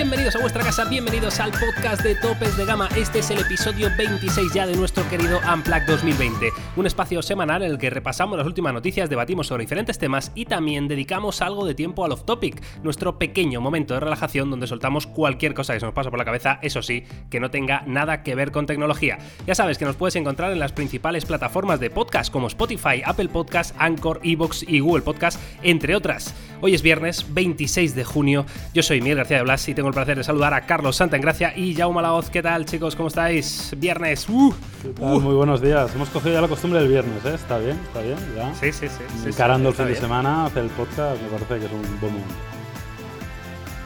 bienvenidos a vuestra casa, bienvenidos al podcast de Topes de Gama. Este es el episodio 26 ya de nuestro querido Unplugged 2020, un espacio semanal en el que repasamos las últimas noticias, debatimos sobre diferentes temas y también dedicamos algo de tiempo al off-topic, nuestro pequeño momento de relajación donde soltamos cualquier cosa que se nos pasa por la cabeza, eso sí, que no tenga nada que ver con tecnología. Ya sabes que nos puedes encontrar en las principales plataformas de podcast como Spotify, Apple Podcast, Anchor, Evox y Google Podcast, entre otras. Hoy es viernes 26 de junio, yo soy Miguel García de Blas y tengo el placer de saludar a Carlos Santa Gracia y Jaume Laoz. ¿Qué tal, chicos? ¿Cómo estáis? Viernes. Uh, uh. Muy buenos días. Hemos cogido ya la costumbre del viernes, ¿eh? Está bien, está bien, ya. Sí, sí, sí. Encarando el fin de semana, hacer el podcast, me parece que es un buen momento.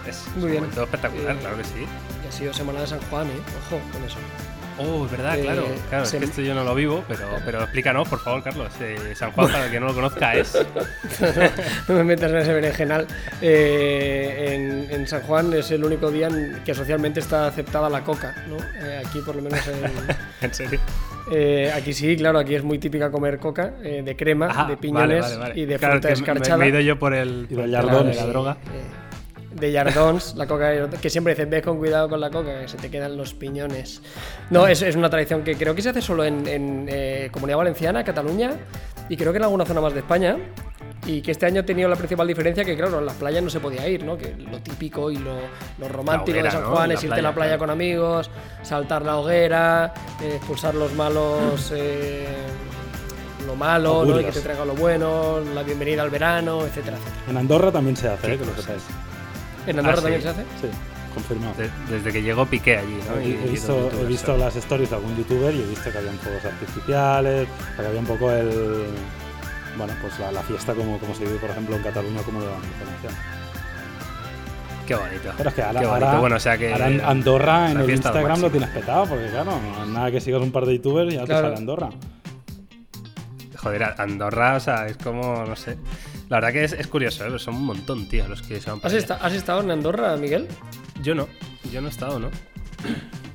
Es, muy un bien. momento espectacular, claro que sí. Y ha sido semana de San Juan, ¿eh? Ojo con eso. Oh, es verdad, claro. Eh, claro, es que esto yo no lo vivo, pero, pero explícanos, por favor, Carlos. Eh, San Juan, para el que no lo conozca, es. no, me metas en ese berenjenal. Eh, en, San Juan es el único día en que socialmente está aceptada la coca, ¿no? aquí, por lo menos en. ¿En serio? aquí sí, claro, aquí es muy típica comer coca de crema, de piñones y de fruta escarchada. Me, he ido yo por el, y la droga de Yardons, la coca, que siempre dicen, ves con cuidado con la coca, que se te quedan los piñones. No, es, es una tradición que creo que se hace solo en, en eh, Comunidad Valenciana, Cataluña, y creo que en alguna zona más de España. Y que este año ha tenido la principal diferencia que, claro, en las playas no se podía ir, ¿no? Que lo típico y lo, lo romántico de San Juan es irte a la playa con amigos, saltar la hoguera, eh, expulsar los malos... Eh, lo malo, ¿no? y que te traiga lo bueno, la bienvenida al verano, etcétera, etcétera. En Andorra también se hace, ¿eh? que lo sepáis. ¿En Andorra ah, también se hace? Sí, confirmado. desde que llegó Piqué allí, ¿no? he, visto, he visto las stories de algún youtuber y he visto que habían fuegos artificiales, que había un poco el. Bueno, pues la, fiesta como, como se vive, por ejemplo, en Cataluña, como lo diferencian. Qué bonito. Pero es que ahora, bueno, o sea que, Andorra en el Instagram lo tienes petado, porque claro, nada que sigas un par de youtubers y ya te sale Andorra. Joder, Andorra, o sea, es como, no sé. La verdad que es, curioso, ¿eh? son un montón, tío, los que se van ¿Has, ¿Has estado en Andorra, Miguel? Yo no, yo no he estado, ¿no?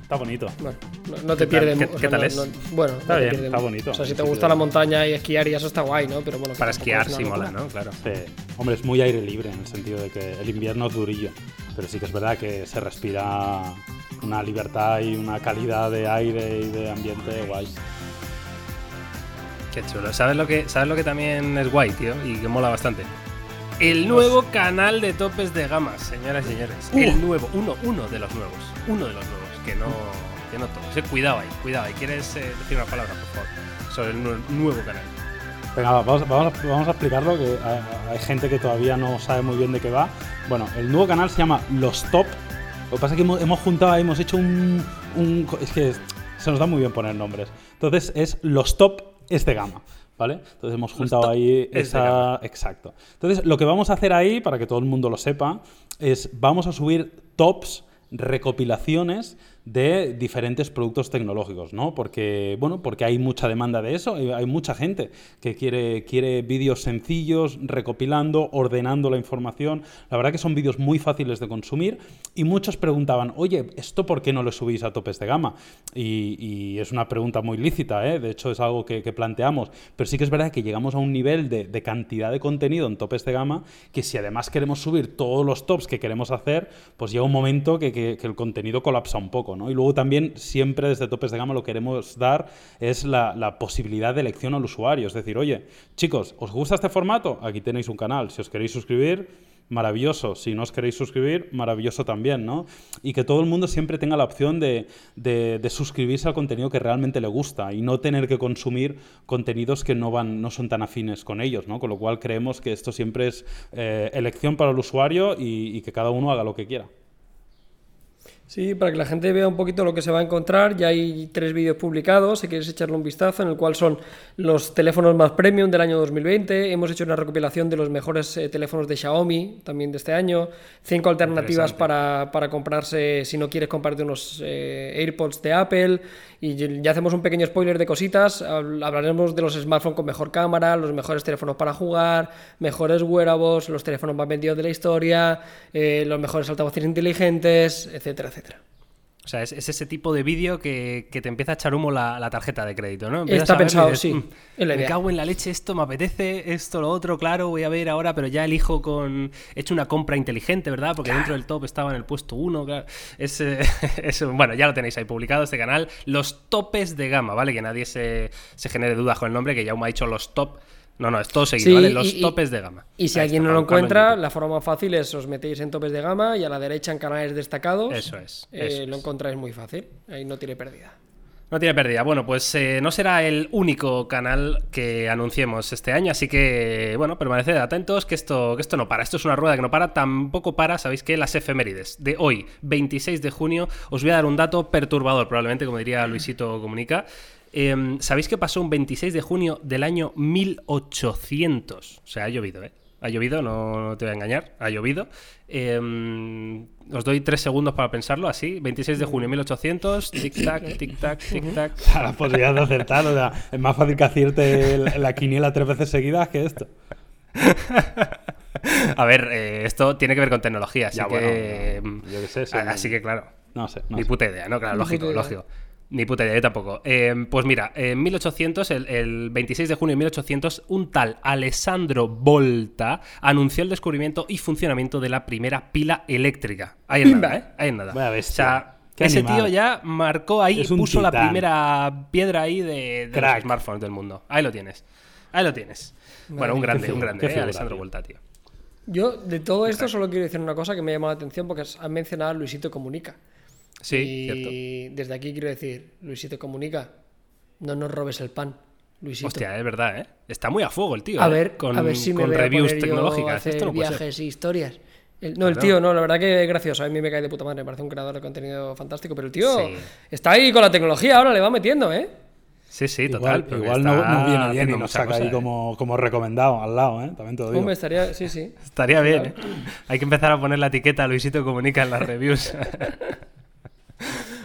Está bonito. Bueno, no, te pierdes ¿Qué, ¿qué tal es? bueno, está bien, está bonito. O sea, si te gusta la montaña y esquiar y eso está guay, ¿no? Pero bueno, para esquiar sí mola, ¿no? Claro. Hombre, es muy aire libre en el sentido de que el invierno es durillo, pero sí que es verdad que se respira una libertad y una calidad de aire y de ambiente guay. Qué chulo. ¿Sabes lo que, ¿sabes lo que también es guay, tío? Y que mola bastante. El nuevo canal de topes de gama, señoras y señores. El nuevo, uno, uno de los nuevos. Uno de los nuevos, que no, que no todos. Eh, cuidado ahí, cuidado ahí. ¿Quieres eh, decir una palabra, por favor? Sobre el nuevo canal. Venga, vamos, vamos, vamos, a explicarlo, que hay, gente que todavía no sabe muy bien de qué va. Bueno, el nuevo canal se llama Los Top. Lo que pasa es que hemos, hemos juntado, hemos hecho un, un... Es que se nos da muy bien poner nombres. Entonces es Los Top es de gama. ¿Vale? Entonces hemos juntado ahí esa. Exacto. Entonces, lo que vamos a hacer ahí, para que todo el mundo lo sepa, es vamos a subir tops, recopilaciones de diferentes productos tecnológicos, ¿no? Porque, bueno, porque hay mucha demanda de eso, hay mucha gente que quiere, quiere vídeos sencillos, recopilando, ordenando la información. La verdad que son vídeos muy fáciles de consumir y muchos preguntaban, oye, ¿esto por qué no lo subís a topes de gama? Y, es una pregunta muy lícita, ¿eh? De hecho, es algo que, planteamos. Pero sí que es verdad que llegamos a un nivel de, cantidad de contenido en topes de gama que si además queremos subir todos los tops que queremos hacer, pues llega un momento que, que el contenido colapsa un poco. Y luego también siempre desde topes de gama lo que queremos dar es la, posibilidad de elección al usuario. Es decir, oye, chicos, ¿os gusta este formato? Aquí tenéis un canal. Si os queréis suscribir, maravilloso. Si no os queréis suscribir, maravilloso también, ¿no? Y que todo el mundo siempre tenga la opción de, suscribirse al contenido que realmente le gusta y no tener que consumir contenidos que no van, no son tan afines con ellos, ¿no? Con lo cual creemos que esto siempre es eh, elección para el usuario y que cada uno haga lo que quiera. Sí, para que la gente vea un poquito lo que se va a encontrar, ya hay tres vídeos publicados, si quieres echarle un vistazo, en el cual son los teléfonos más premium del año 2020, hemos hecho una recopilación de los mejores eh, teléfonos de Xiaomi también de este año, cinco alternativas para, para, comprarse si no quieres comprarte unos eh, AirPods de Apple, y ya hacemos un pequeño spoiler de cositas, hablaremos de los smartphones con mejor cámara, los mejores teléfonos para jugar, mejores wearables, los teléfonos más vendidos de la historia, eh, los mejores altavoces inteligentes, etcétera, etcétera. O sea, es, ese tipo de vídeo que, te empieza a echar humo la, tarjeta de crédito, ¿no? Está pensado, sí. Mm, me cago en la leche, esto me apetece, esto, lo otro, claro, voy a ver ahora, pero ya elijo con... He hecho una compra inteligente, ¿verdad? Porque dentro del top estaba en el puesto 1, claro. Es, bueno, ya lo tenéis ahí publicado, este canal. Los topes de gama, ¿vale? Que nadie se, se genere dudas con el nombre, que ya me ha dicho los top no, no, es todo seguido, ¿vale? Los topes de gama. Y si alguien no lo encuentra, la forma más fácil es os metéis en topes de gama y a la derecha en canales destacados. Eso es. Eh, lo encontráis muy fácil. Ahí no tiene pérdida. No tiene pérdida. Bueno, pues eh, no será el único canal que anunciemos este año, así que, bueno, permaneced atentos que esto, que esto no para. Esto es una rueda que no para, tampoco para, sabéis que las efemérides de hoy, 26 de junio, os voy a dar un dato perturbador, probablemente, como diría Luisito Comunica. Em, ¿Sabéis qué pasó un 26 de junio del año 1800? O sea, ha llovido, ¿eh? Ha llovido, no, te voy a engañar, ha llovido. Em, os doy tres segundos para pensarlo, así. 26 de junio 1800, tic-tac, tic-tac, tic-tac. La posibilidad de acertar, o sea, es más fácil que acierte la quiniela tres veces seguidas que esto. A ver, eh, esto tiene que ver con tecnología, así que. Em, yo qué sé. así que, claro. No sé. ni puta idea, ¿no? Claro, lógico, lógico. Ni puta idea, yo tampoco. Eh, pues mira, en 1800, el, 26 de junio de 1800, un tal Alessandro Volta anunció el descubrimiento y funcionamiento de la primera pila eléctrica. Ahí en nada, ¿eh? Ahí en nada. o sea, ese tío ya marcó ahí, puso la primera piedra ahí de, los smartphones del mundo. Ahí lo tienes. Ahí lo tienes. bueno, un grande, un grande, ¿eh? Alessandro Volta, tío. Yo, de todo esto, solo quiero decir una cosa que me ha llamado la atención porque has mencionado a Luisito Comunica. Sí, y desde aquí quiero decir, Luisito comunica, no nos robes el pan. Luisito. Hostia, es verdad, ¿eh? Está muy a fuego el tío. A ¿eh? ver, con, a ver si me reviews tecnológicas. Esto viajes y historias. no, el tío, no, la verdad que es gracioso. A mí me cae de puta madre, me parece un creador de contenido fantástico. Pero el tío está ahí con la tecnología, ahora le va metiendo, ¿eh? Sí, sí, total. Igual, no, viene bien y nos saca ahí como, como, recomendado al lado, ¿eh? También te lo digo. Hombre, estaría, sí, sí. Estaría bien. ¿eh? Hay que empezar a poner la etiqueta Luisito Comunica en las reviews.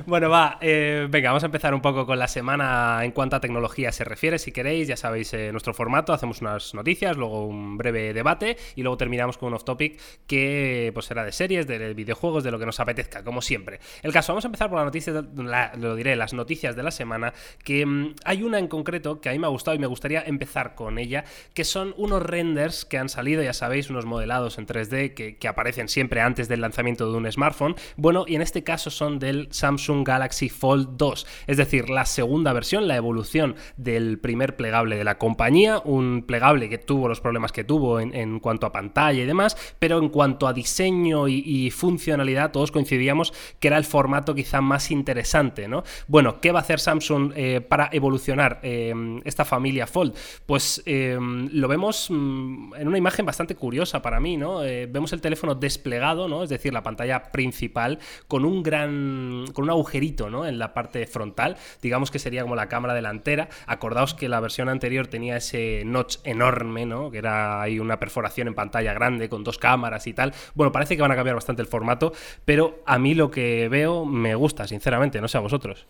Bueno, va, eh, venga, vamos a empezar un poco con la semana en cuanto a tecnología se refiere, si queréis, ya sabéis eh, nuestro formato, hacemos unas noticias, luego un breve debate y luego terminamos con un off-topic que pues será de series, de videojuegos, de lo que nos apetezca, como siempre. El caso, vamos a empezar por la noticia, lo diré, las noticias de la semana, que mm, hay una en concreto que a mí me ha gustado y me gustaría empezar con ella, que son unos renders que han salido, ya sabéis, unos modelados en 3D que, que aparecen siempre antes del lanzamiento de un smartphone. Bueno, y en este caso son del Samsung Galaxy Fold 2, es decir, la segunda versión, la evolución del primer plegable de la compañía, un plegable que tuvo los problemas que tuvo en, cuanto a pantalla y demás, pero en cuanto a diseño y, funcionalidad, todos coincidíamos que era el formato quizá más interesante, ¿no? Bueno, ¿qué va a hacer Samsung eh, para evolucionar eh, esta familia Fold? Pues eh, lo vemos mm, en una imagen bastante curiosa para mí, ¿no? vemos el teléfono desplegado, ¿no? Es decir, la pantalla principal con un gran, con una agujerito en la parte frontal, digamos que sería como la cámara delantera. Acordaos que la versión anterior tenía ese notch enorme, ¿no? que era ahí una perforación en pantalla grande con dos cámaras y tal. Bueno, parece que van a cambiar bastante el formato, pero a mí lo que veo me gusta, sinceramente, no sé a vosotros.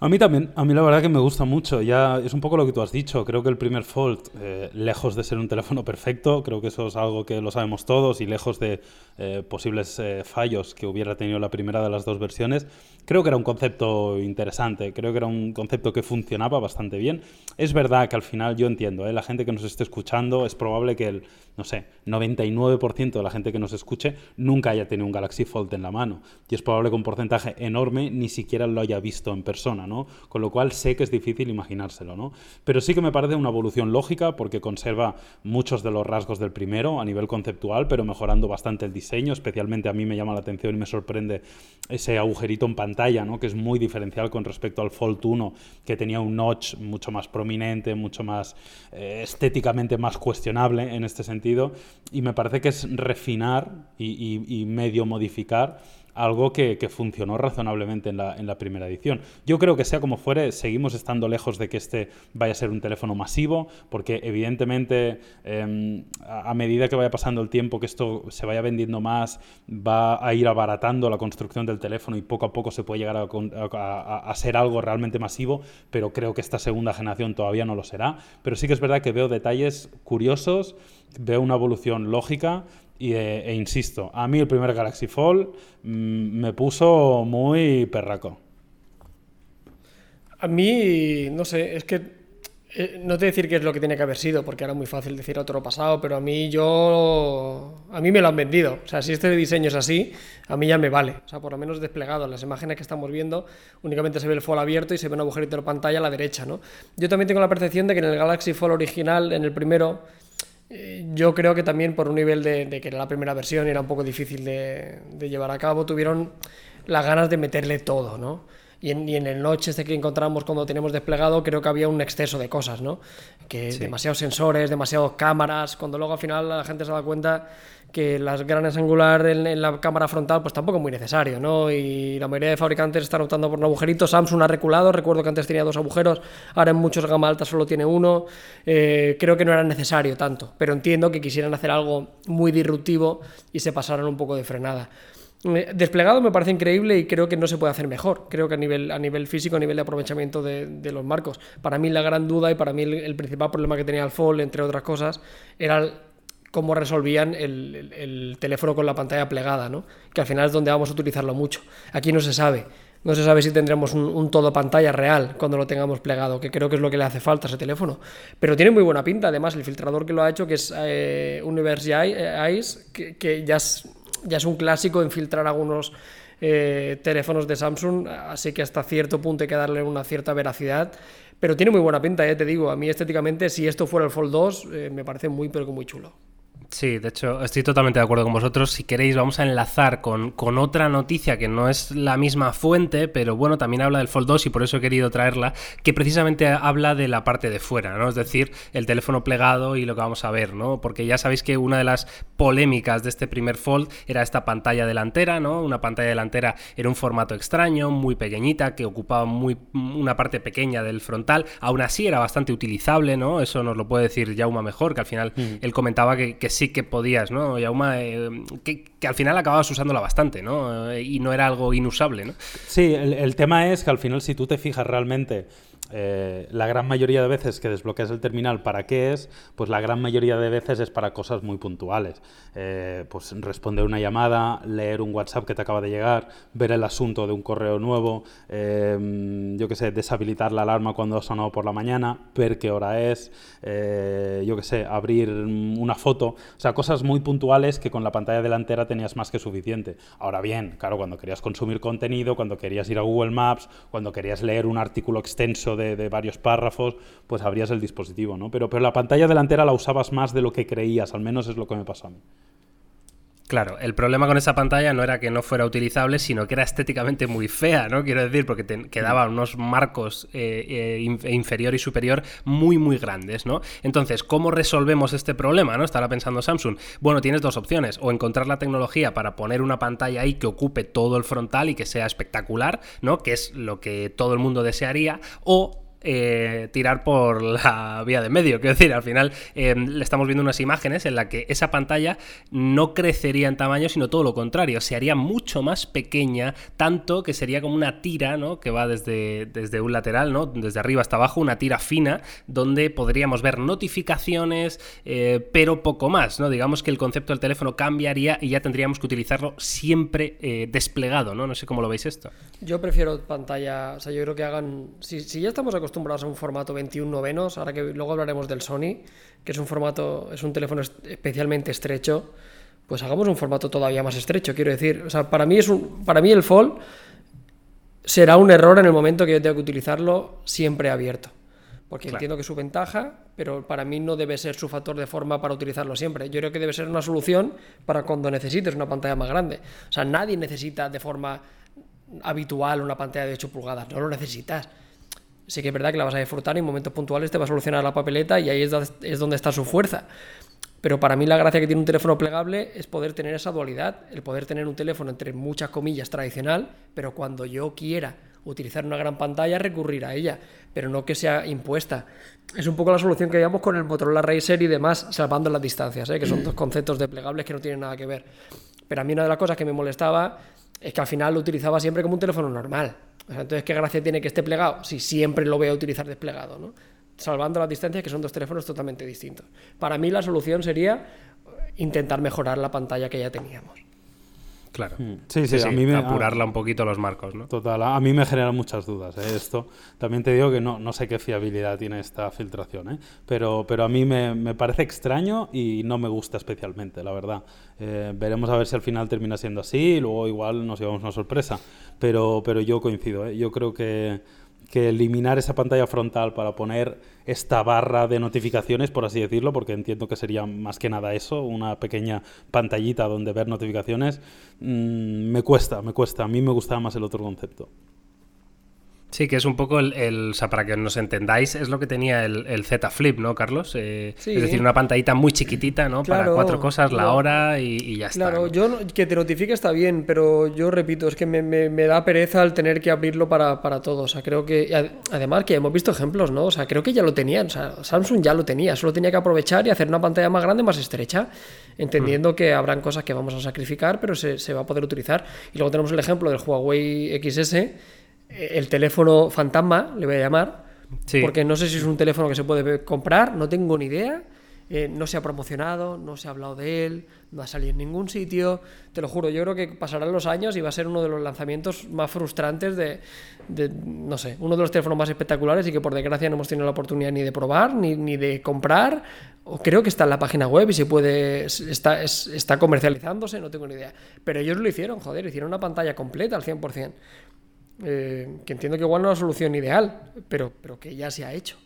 A mí también, a mí la verdad que me gusta mucho. Ya es un poco lo que tú has dicho. Creo que el primer Fold, eh, lejos de ser un teléfono perfecto, creo que eso es algo que lo sabemos todos y lejos de eh, posibles eh, fallos que hubiera tenido la primera de las dos versiones, creo que era un concepto interesante. Creo que era un concepto que funcionaba bastante bien. Es verdad que al final yo entiendo, la gente que nos esté escuchando, es probable que el, no sé, 99% de la gente que nos escuche nunca haya tenido un Galaxy Fold en la mano. Y es probable que un porcentaje enorme ni siquiera lo haya visto en persona. Con lo cual sé que es difícil imaginárselo, ¿no? Pero sí que me parece una evolución lógica porque conserva muchos de los rasgos del primero a nivel conceptual, pero mejorando bastante el diseño, especialmente a mí me llama la atención y me sorprende ese agujerito en pantalla, ¿no? Que es muy diferencial con respecto al Fold 1, que tenía un notch mucho más prominente, mucho más eh, estéticamente más cuestionable en este sentido, y me parece que es refinar y medio modificar algo que, funcionó razonablemente en la, primera edición. Yo creo que sea como fuere, seguimos estando lejos de que este vaya a ser un teléfono masivo, porque evidentemente em, a, medida que vaya pasando el tiempo, que esto se vaya vendiendo más, va a ir abaratando la construcción del teléfono y poco a poco se puede llegar a, ser algo realmente masivo, pero creo que esta segunda generación todavía no lo será. Pero sí que es verdad que veo detalles curiosos, veo una evolución lógica Y, eh, e, insisto, a mí el primer Galaxy Fold mm, me puso muy perraco. A mí, no sé, es que eh, no te decir que es lo que tiene que haber sido, porque era muy fácil decir otro pasado, pero a mí yo. A mí me lo han vendido. O sea, si este diseño es así, a mí ya me vale. O sea, por lo menos desplegado. Las imágenes que estamos viendo, únicamente se ve el fold abierto y se ve un agujerito de pantalla a la derecha, ¿no? Yo también tengo la percepción de que en el Galaxy Fold original, en el primero, yo creo que también por un nivel de, que era la primera versión y era un poco difícil de, de llevar a cabo, tuvieron las ganas de meterle todo, ¿no? y en, el noche este que encontramos cuando tenemos desplegado creo que había un exceso de cosas, ¿no? Que demasiados sensores, demasiadas cámaras, cuando luego al final la gente se da cuenta que las grandes angular en, la cámara frontal pues tampoco es muy necesario, ¿no? Y la mayoría de fabricantes están optando por un agujerito, Samsung ha reculado, recuerdo que antes tenía dos agujeros, ahora en muchos gama alta solo tiene uno, eh, creo que no era necesario tanto, pero entiendo que quisieran hacer algo muy disruptivo y se pasaron un poco de frenada. Desplegado me parece increíble y creo que no se puede hacer mejor. Creo que a nivel, a nivel físico, a nivel de aprovechamiento de, los marcos. Para mí la gran duda y para mí el, principal problema que tenía el Fold, entre otras cosas, era cómo resolvían el, teléfono con la pantalla plegada, ¿no? que al final es donde vamos a utilizarlo mucho. Aquí no se sabe. No se sabe si tendremos un, todo pantalla real cuando lo tengamos plegado, que creo que es lo que le hace falta a ese teléfono. Pero tiene muy buena pinta, además, el filtrador que lo ha hecho, que es eh, Universe Eyes, que, que ya es un clásico infiltrar algunos eh, teléfonos de Samsung, así que hasta cierto punto hay que darle una cierta veracidad. Pero tiene muy buena pinta, ya te digo. A mí estéticamente, si esto fuera el Fold 2, eh, me parece muy, pero que muy chulo. Sí, de hecho, estoy totalmente de acuerdo con vosotros. Si queréis, vamos a enlazar con, con, otra noticia que no es la misma fuente, pero bueno, también habla del Fold 2 y por eso he querido traerla, que precisamente habla de la parte de fuera, ¿no? Es decir, el teléfono plegado y lo que vamos a ver, ¿no? Porque ya sabéis que una de las polémicas de este primer Fold era esta pantalla delantera, ¿no? Una pantalla delantera era un formato extraño, muy pequeñita, que ocupaba muy, una parte pequeña del frontal. Aún así era bastante utilizable, ¿no? Eso nos lo puede decir Jauma mejor, que al final mm. él comentaba que, que sí que podías, ¿no? Yauma, eh, que, que, al final acababas usándola bastante, ¿no? Eh, y no era algo inusable, ¿no? Sí, el, tema es que al final si tú te fijas realmente eh, la gran mayoría de veces que desbloqueas el terminal, ¿para qué es? Pues la gran mayoría de veces es para cosas muy puntuales. Eh, pues responder una llamada, leer un WhatsApp que te acaba de llegar, ver el asunto de un correo nuevo, eh, yo qué sé, deshabilitar la alarma cuando ha sonado por la mañana, ver qué hora es, yo qué sé, abrir una foto. O sea, cosas muy puntuales que con la pantalla delantera tenías más que suficiente. Ahora bien, claro, cuando querías consumir contenido, cuando querías ir a Google Maps, cuando querías leer un artículo extenso de, varios párrafos, pues abrías el dispositivo, ¿no? Pero, pero la pantalla delantera la usabas más de lo que creías, al menos es lo que me pasó a mí. Claro, el problema con esa pantalla no era que no fuera utilizable, sino que era estéticamente muy fea, ¿no? Quiero decir, porque te quedaban unos marcos eh, eh, inferior y superior muy, muy grandes, ¿no? Entonces, ¿cómo resolvemos este problema, ¿no? Estará pensando Samsung. Bueno, tienes dos opciones, o encontrar la tecnología para poner una pantalla ahí que ocupe todo el frontal y que sea espectacular, ¿no? Que es lo que todo el mundo desearía, o eh, tirar por la vía de medio. Quiero decir, al final eh, le estamos viendo unas imágenes en las que esa pantalla no crecería en tamaño, sino todo lo contrario, se haría mucho más pequeña, tanto que sería como una tira, ¿no? Que va desde, desde un lateral, ¿no? Desde arriba hasta abajo, una tira fina, donde podríamos ver notificaciones, eh, pero poco más, ¿no? Digamos que el concepto del teléfono cambiaría y ya tendríamos que utilizarlo siempre desplegado, ¿no? No sé cómo lo veis esto. Yo prefiero pantalla, o sea, yo creo que hagan, si, si ya estamos acostumbrados acostumbrados a un formato 21 novenos, ahora que luego hablaremos del Sony, que es un formato, es un teléfono especialmente estrecho, pues hagamos un formato todavía más estrecho, quiero decir. O sea, para mí, es un, para mí el Fold será un error en el momento que yo tenga que utilizarlo siempre abierto. Porque entiendo que es su ventaja, pero para mí no debe ser su factor de forma para utilizarlo siempre. Yo creo que debe ser una solución para cuando necesites una pantalla más grande. O sea, nadie necesita de forma habitual una pantalla de 8 pulgadas, no lo necesitas sí que es verdad que la vas a disfrutar y en momentos puntuales te va a solucionar la papeleta y ahí es, donde está su fuerza. Pero para mí la gracia que tiene un teléfono plegable es poder tener esa dualidad, el poder tener un teléfono entre muchas comillas tradicional, pero cuando yo quiera utilizar una gran pantalla recurrir a ella, pero no que sea impuesta. Es un poco la solución que llevamos con el Motorola Racer y demás, salvando las distancias, ¿eh? que son dos conceptos de plegables que no tienen nada que ver. Pero a mí una de las cosas que me molestaba es que al final lo utilizaba siempre como un teléfono normal entonces, ¿qué gracia tiene que esté plegado? Si siempre lo voy a utilizar desplegado, ¿no? Salvando las distancias, que son dos teléfonos totalmente distintos. Para mí la solución sería intentar mejorar la pantalla que ya teníamos. Claro. Mm. Sí, sí, a mí me. Apurarla un poquito los marcos, ¿no? Total, a mí me genera muchas dudas ¿eh? esto. También te digo que no, no sé qué fiabilidad tiene esta filtración, ¿eh? pero, pero a mí me, me parece extraño y no me gusta especialmente, la verdad. Eh, veremos a ver si al final termina siendo así y luego igual nos llevamos una sorpresa. Pero, pero yo coincido, ¿eh? yo creo que que eliminar esa pantalla frontal para poner esta barra de notificaciones, por así decirlo, porque entiendo que sería más que nada eso, una pequeña pantallita donde ver notificaciones, mm, me cuesta, me cuesta. A mí me gustaba más el otro concepto. Sí, que es un poco el, o sea, para que nos entendáis, es lo que tenía el, Z Flip, ¿no, Carlos? Eh, es decir, una pantallita muy chiquitita, ¿no? para cuatro cosas, la hora y, ya está. Claro, yo que te notifique está bien, pero yo repito, es que me, da pereza el tener que abrirlo para, para todo. O sea, creo que, además que hemos visto ejemplos, ¿no? O sea, creo que ya lo tenían, o sea, Samsung ya lo tenía, solo tenía que aprovechar y hacer una pantalla más grande, más estrecha, entendiendo mm. que habrán cosas que vamos a sacrificar, pero se, se va a poder utilizar. Y luego tenemos el ejemplo del Huawei XS el teléfono fantasma, le voy a llamar, porque no sé si es un teléfono que se puede comprar, no tengo ni idea. Eh, no se ha promocionado, no se ha hablado de él, no ha salido en ningún sitio. Te lo juro, yo creo que pasarán los años y va a ser uno de los lanzamientos más frustrantes de, no sé, uno de los teléfonos más espectaculares y que por desgracia no hemos tenido la oportunidad ni de probar, ni, ni de comprar. O creo que está en la página web y se puede, está, está comercializándose, no tengo ni idea. Pero ellos lo hicieron, joder, hicieron una pantalla completa al 100%. Eh, que entiendo que igual no es la solución ideal, pero, pero que ya se ha hecho.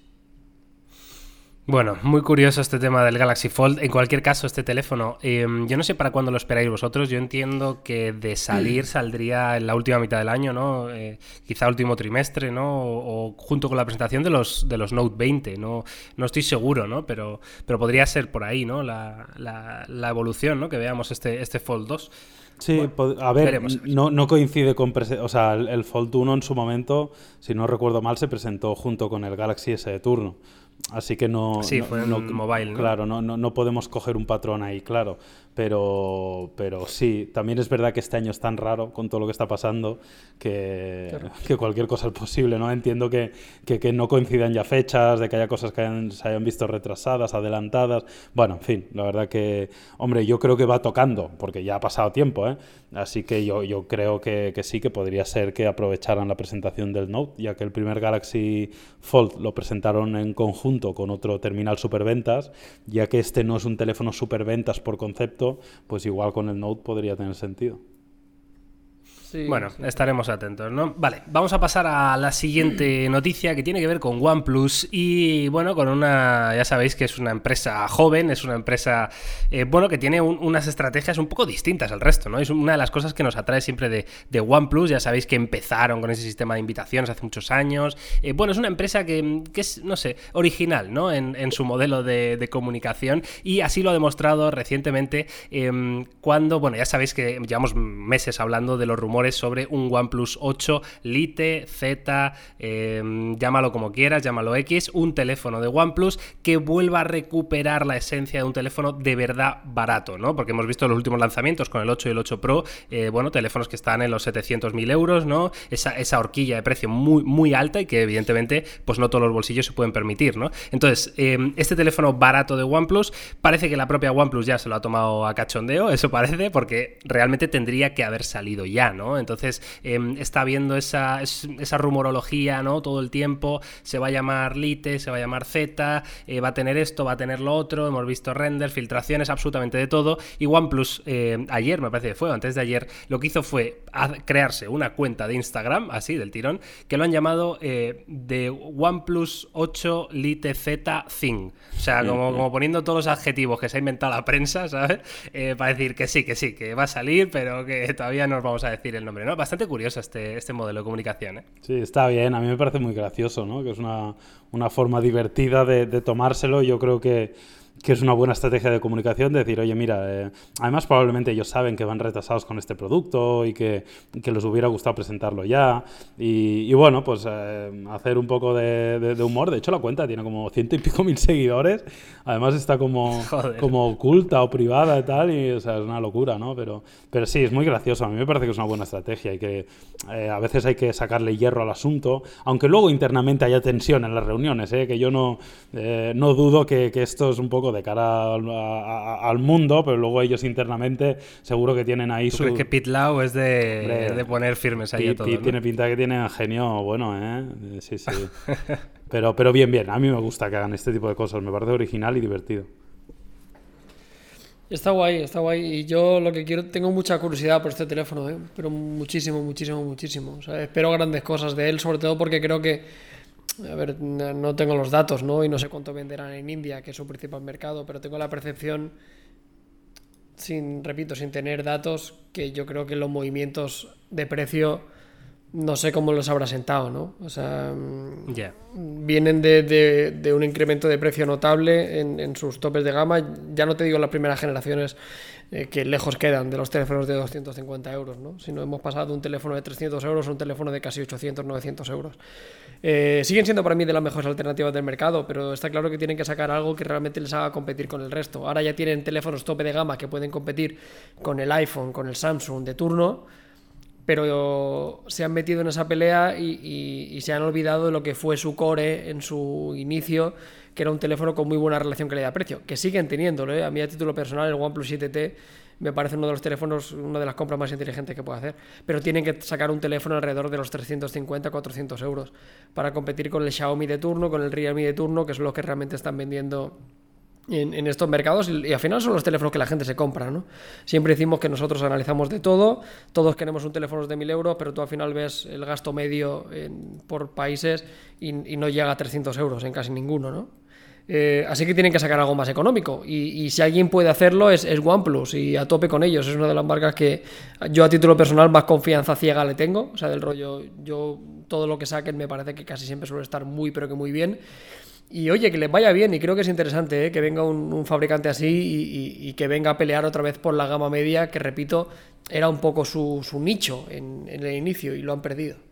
Bueno, muy curioso este tema del Galaxy Fold. En cualquier caso, este teléfono, em, yo no sé para cuándo lo esperáis vosotros. Yo entiendo que de salir saldría en la última mitad del año, ¿no? Eh, quizá último trimestre, ¿no? O, junto con la presentación de los, de los Note 20, ¿no? No estoy seguro, ¿no? Pero, pero podría ser por ahí, ¿no? La, la, evolución, ¿no? Que veamos este, este Fold 2. Sí, a ver, no, no, coincide con... O sea, el, Fold 1 en su momento, si no recuerdo mal, se presentó junto con el Galaxy S de turno. Así que no... Sí, fue en mobile, Claro, no, no, no podemos coger un patrón ahí, claro. Pero, pero sí, también es verdad que este año es tan raro con todo lo que está pasando que, que cualquier cosa es posible, ¿no? Entiendo que, que, no coincidan ya fechas, de que haya cosas que se hayan visto retrasadas, adelantadas. Bueno, en fin, la verdad que, hombre, yo creo que va tocando, porque ya ha pasado tiempo, ¿eh? Así que yo, yo creo que, que sí, que podría ser que aprovecharan la presentación del Note, ya que el primer Galaxy Fold lo presentaron en conjunto con otro terminal superventas, ya que este no es un teléfono superventas por concepto, pues igual con el Note podría tener sentido bueno, estaremos atentos, ¿no? Vale, vamos a pasar a la siguiente noticia que tiene que ver con OnePlus y, bueno, con una, ya sabéis que es una empresa joven, es una empresa, eh, bueno, que tiene unas estrategias un poco distintas al resto, ¿no? Es una de las cosas que nos atrae siempre de, de OnePlus, ya sabéis que empezaron con ese sistema de invitaciones hace muchos años. Eh, bueno, es una empresa que, es, no sé, original, ¿no? En, su modelo de, comunicación y así lo ha demostrado recientemente em, cuando, bueno, ya sabéis que llevamos meses hablando de los rumores sobre un OnePlus 8 Lite, Z, em, llámalo como quieras, llámalo X, un teléfono de OnePlus que vuelva a recuperar la esencia de un teléfono de verdad barato, ¿no? Porque hemos visto los últimos lanzamientos con el 8 y el 8 Pro, eh, bueno, teléfonos que están en los 700.000 euros, ¿no? Esa, esa, horquilla de precio muy, muy alta y que evidentemente pues no todos los bolsillos se pueden permitir, ¿no? Entonces, em, este teléfono barato de OnePlus, parece que la propia OnePlus ya se lo ha tomado a cachondeo, eso parece, porque realmente tendría que haber salido ya, ¿no? Entonces em, está viendo esa, esa, rumorología, ¿no? Todo el tiempo, se va a llamar Lite, se va a llamar Z, eh, va a tener esto, va a tener lo otro, hemos visto render, filtraciones, absolutamente de todo. Y OnePlus eh, ayer, me parece que fue, antes de ayer, lo que hizo fue crearse una cuenta de Instagram, así, del tirón, que lo han llamado eh, de OnePlus 8 Lite Z Thing. O sea, como, como, poniendo todos los adjetivos que se ha inventado la prensa, ¿sabes? para decir que sí, que sí, que va a salir, pero que todavía no os vamos a decir el nombre. Bastante curioso este, este modelo de comunicación, ¿eh? Sí, está bien. A mí me parece muy gracioso, ¿no? Que es una, una forma divertida de tomárselo. Yo creo que que es una buena estrategia de comunicación, decir, oye, mira, eh, además probablemente ellos saben que van retrasados con este producto y que, que les hubiera gustado presentarlo ya. Y, bueno, pues eh, hacer un poco de, humor. De hecho, la cuenta tiene como ciento y pico mil seguidores. Además está como, como oculta o privada y tal, y o sea, es una locura, ¿no? Pero, pero sí, es muy gracioso. A mí me parece que es una buena estrategia y que eh, a veces hay que sacarle hierro al asunto, aunque luego internamente haya tensión en las reuniones, que yo no, no dudo que, que esto es un poco poco de cara al, mundo, pero luego ellos internamente seguro que tienen ahí su... crees que Pit Lau es de, poner firmes ahí a todo, Tiene pinta que tiene genio bueno, ¿eh? Sí, sí. pero, pero bien, bien. A mí me gusta que hagan este tipo de cosas. Me parece original y divertido. Está guay, está guay. Y yo lo que quiero, tengo mucha curiosidad por este teléfono, ¿eh? pero muchísimo, muchísimo, muchísimo. O sea, espero grandes cosas de él, sobre todo porque creo que, a ver, no tengo los datos, ¿no? Y no sé cuánto venderán en India, que es su principal mercado, pero tengo la percepción, sin, repito, sin tener datos, que yo creo que los movimientos de precio no sé cómo los habrá sentado, ¿no? O sea, mm, vienen de, un incremento de precio notable en, sus topes de gama. Ya no te digo las primeras generaciones eh, que lejos quedan de los teléfonos de 250 euros, ¿no? Si no hemos pasado de un teléfono de 300 euros a un teléfono de casi 800, 900 euros. Eh, siguen siendo para mí de las mejores alternativas del mercado, pero está claro que tienen que sacar algo que realmente les haga competir con el resto. Ahora ya tienen teléfonos tope de gama que pueden competir con el iPhone, con el Samsung de turno pero se han metido en esa pelea y, se han olvidado de lo que fue su core en su inicio, que era un teléfono con muy buena relación calidad-precio, que siguen teniéndolo. ¿eh? A mí a título personal el OnePlus 7T me parece uno de los teléfonos, una de las compras más inteligentes que puedo hacer, pero tienen que sacar un teléfono alrededor de los 350-400 euros para competir con el Xiaomi de turno, con el Realme de turno, que es lo que realmente están vendiendo en, estos mercados y, al final son los teléfonos que la gente se compra, ¿no? Siempre decimos que nosotros analizamos de todo, todos queremos un teléfono de 1000 euros, pero tú al final ves el gasto medio por países y, no llega a 300 euros en casi ninguno, ¿no? Eh, así que tienen que sacar algo más económico y, si alguien puede hacerlo es, es, OnePlus y a tope con ellos, es una de las marcas que yo a título personal más confianza ciega le tengo, o sea, del rollo, yo todo lo que saquen me parece que casi siempre suele estar muy pero que muy bien y oye, que les vaya bien, y creo que es interesante ¿eh? que venga un, fabricante así y, que venga a pelear otra vez por la gama media, que repito, era un poco su, su nicho en el inicio y lo han perdido.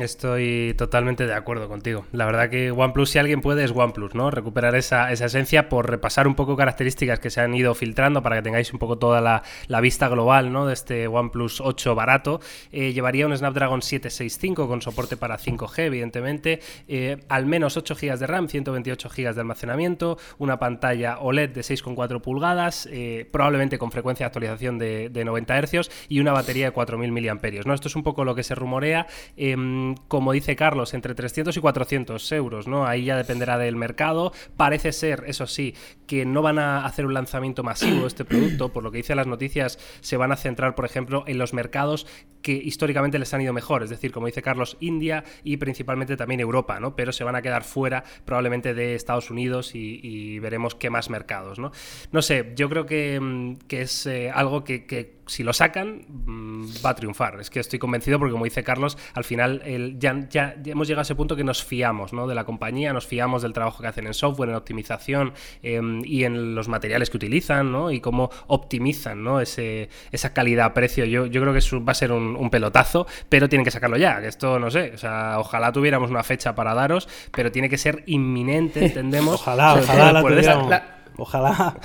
Estoy totalmente de acuerdo contigo. La verdad que OnePlus, si alguien puede, es OnePlus, ¿no? Recuperar esa, esencia por repasar un poco características que se han ido filtrando para que tengáis un poco toda la, vista global, ¿no? De este OnePlus 8 barato. Eh, llevaría un Snapdragon 765 con soporte para 5G, evidentemente. Eh, al menos 8 GB de RAM, 128 GB de almacenamiento, una pantalla OLED de 6,4 pulgadas, eh, probablemente con frecuencia de actualización de, 90 Hz y una batería de 4.000 mAh, ¿no? Esto es un poco lo que se rumorea. Em, como dice Carlos, entre 300 y 400 euros, ¿no? Ahí ya dependerá del mercado. Parece ser, eso sí, que no van a hacer un lanzamiento masivo de este producto, por lo que dice las noticias, se van a centrar, por ejemplo, en los mercados que históricamente les han ido mejor, es decir, como dice Carlos, India y principalmente también Europa, ¿no? Pero se van a quedar fuera probablemente de Estados Unidos y, veremos qué más mercados, ¿no? No sé, yo creo que, mm, es eh, algo que si lo sacan, mm, va a triunfar. Es que estoy convencido porque, como dice Carlos, al final ya, hemos llegado a ese punto que nos fiamos ¿no? de la compañía, nos fiamos del trabajo que hacen en software, en optimización em, y en los materiales que utilizan ¿no? y cómo optimizan ¿no? Ese, esa calidad-precio. Yo, yo creo que eso va a ser un, pelotazo, pero tienen que sacarlo ya. Que esto, no sé, o sea, ojalá tuviéramos una fecha para daros, pero tiene que ser inminente, entendemos. ojalá, ojalá la Ojalá.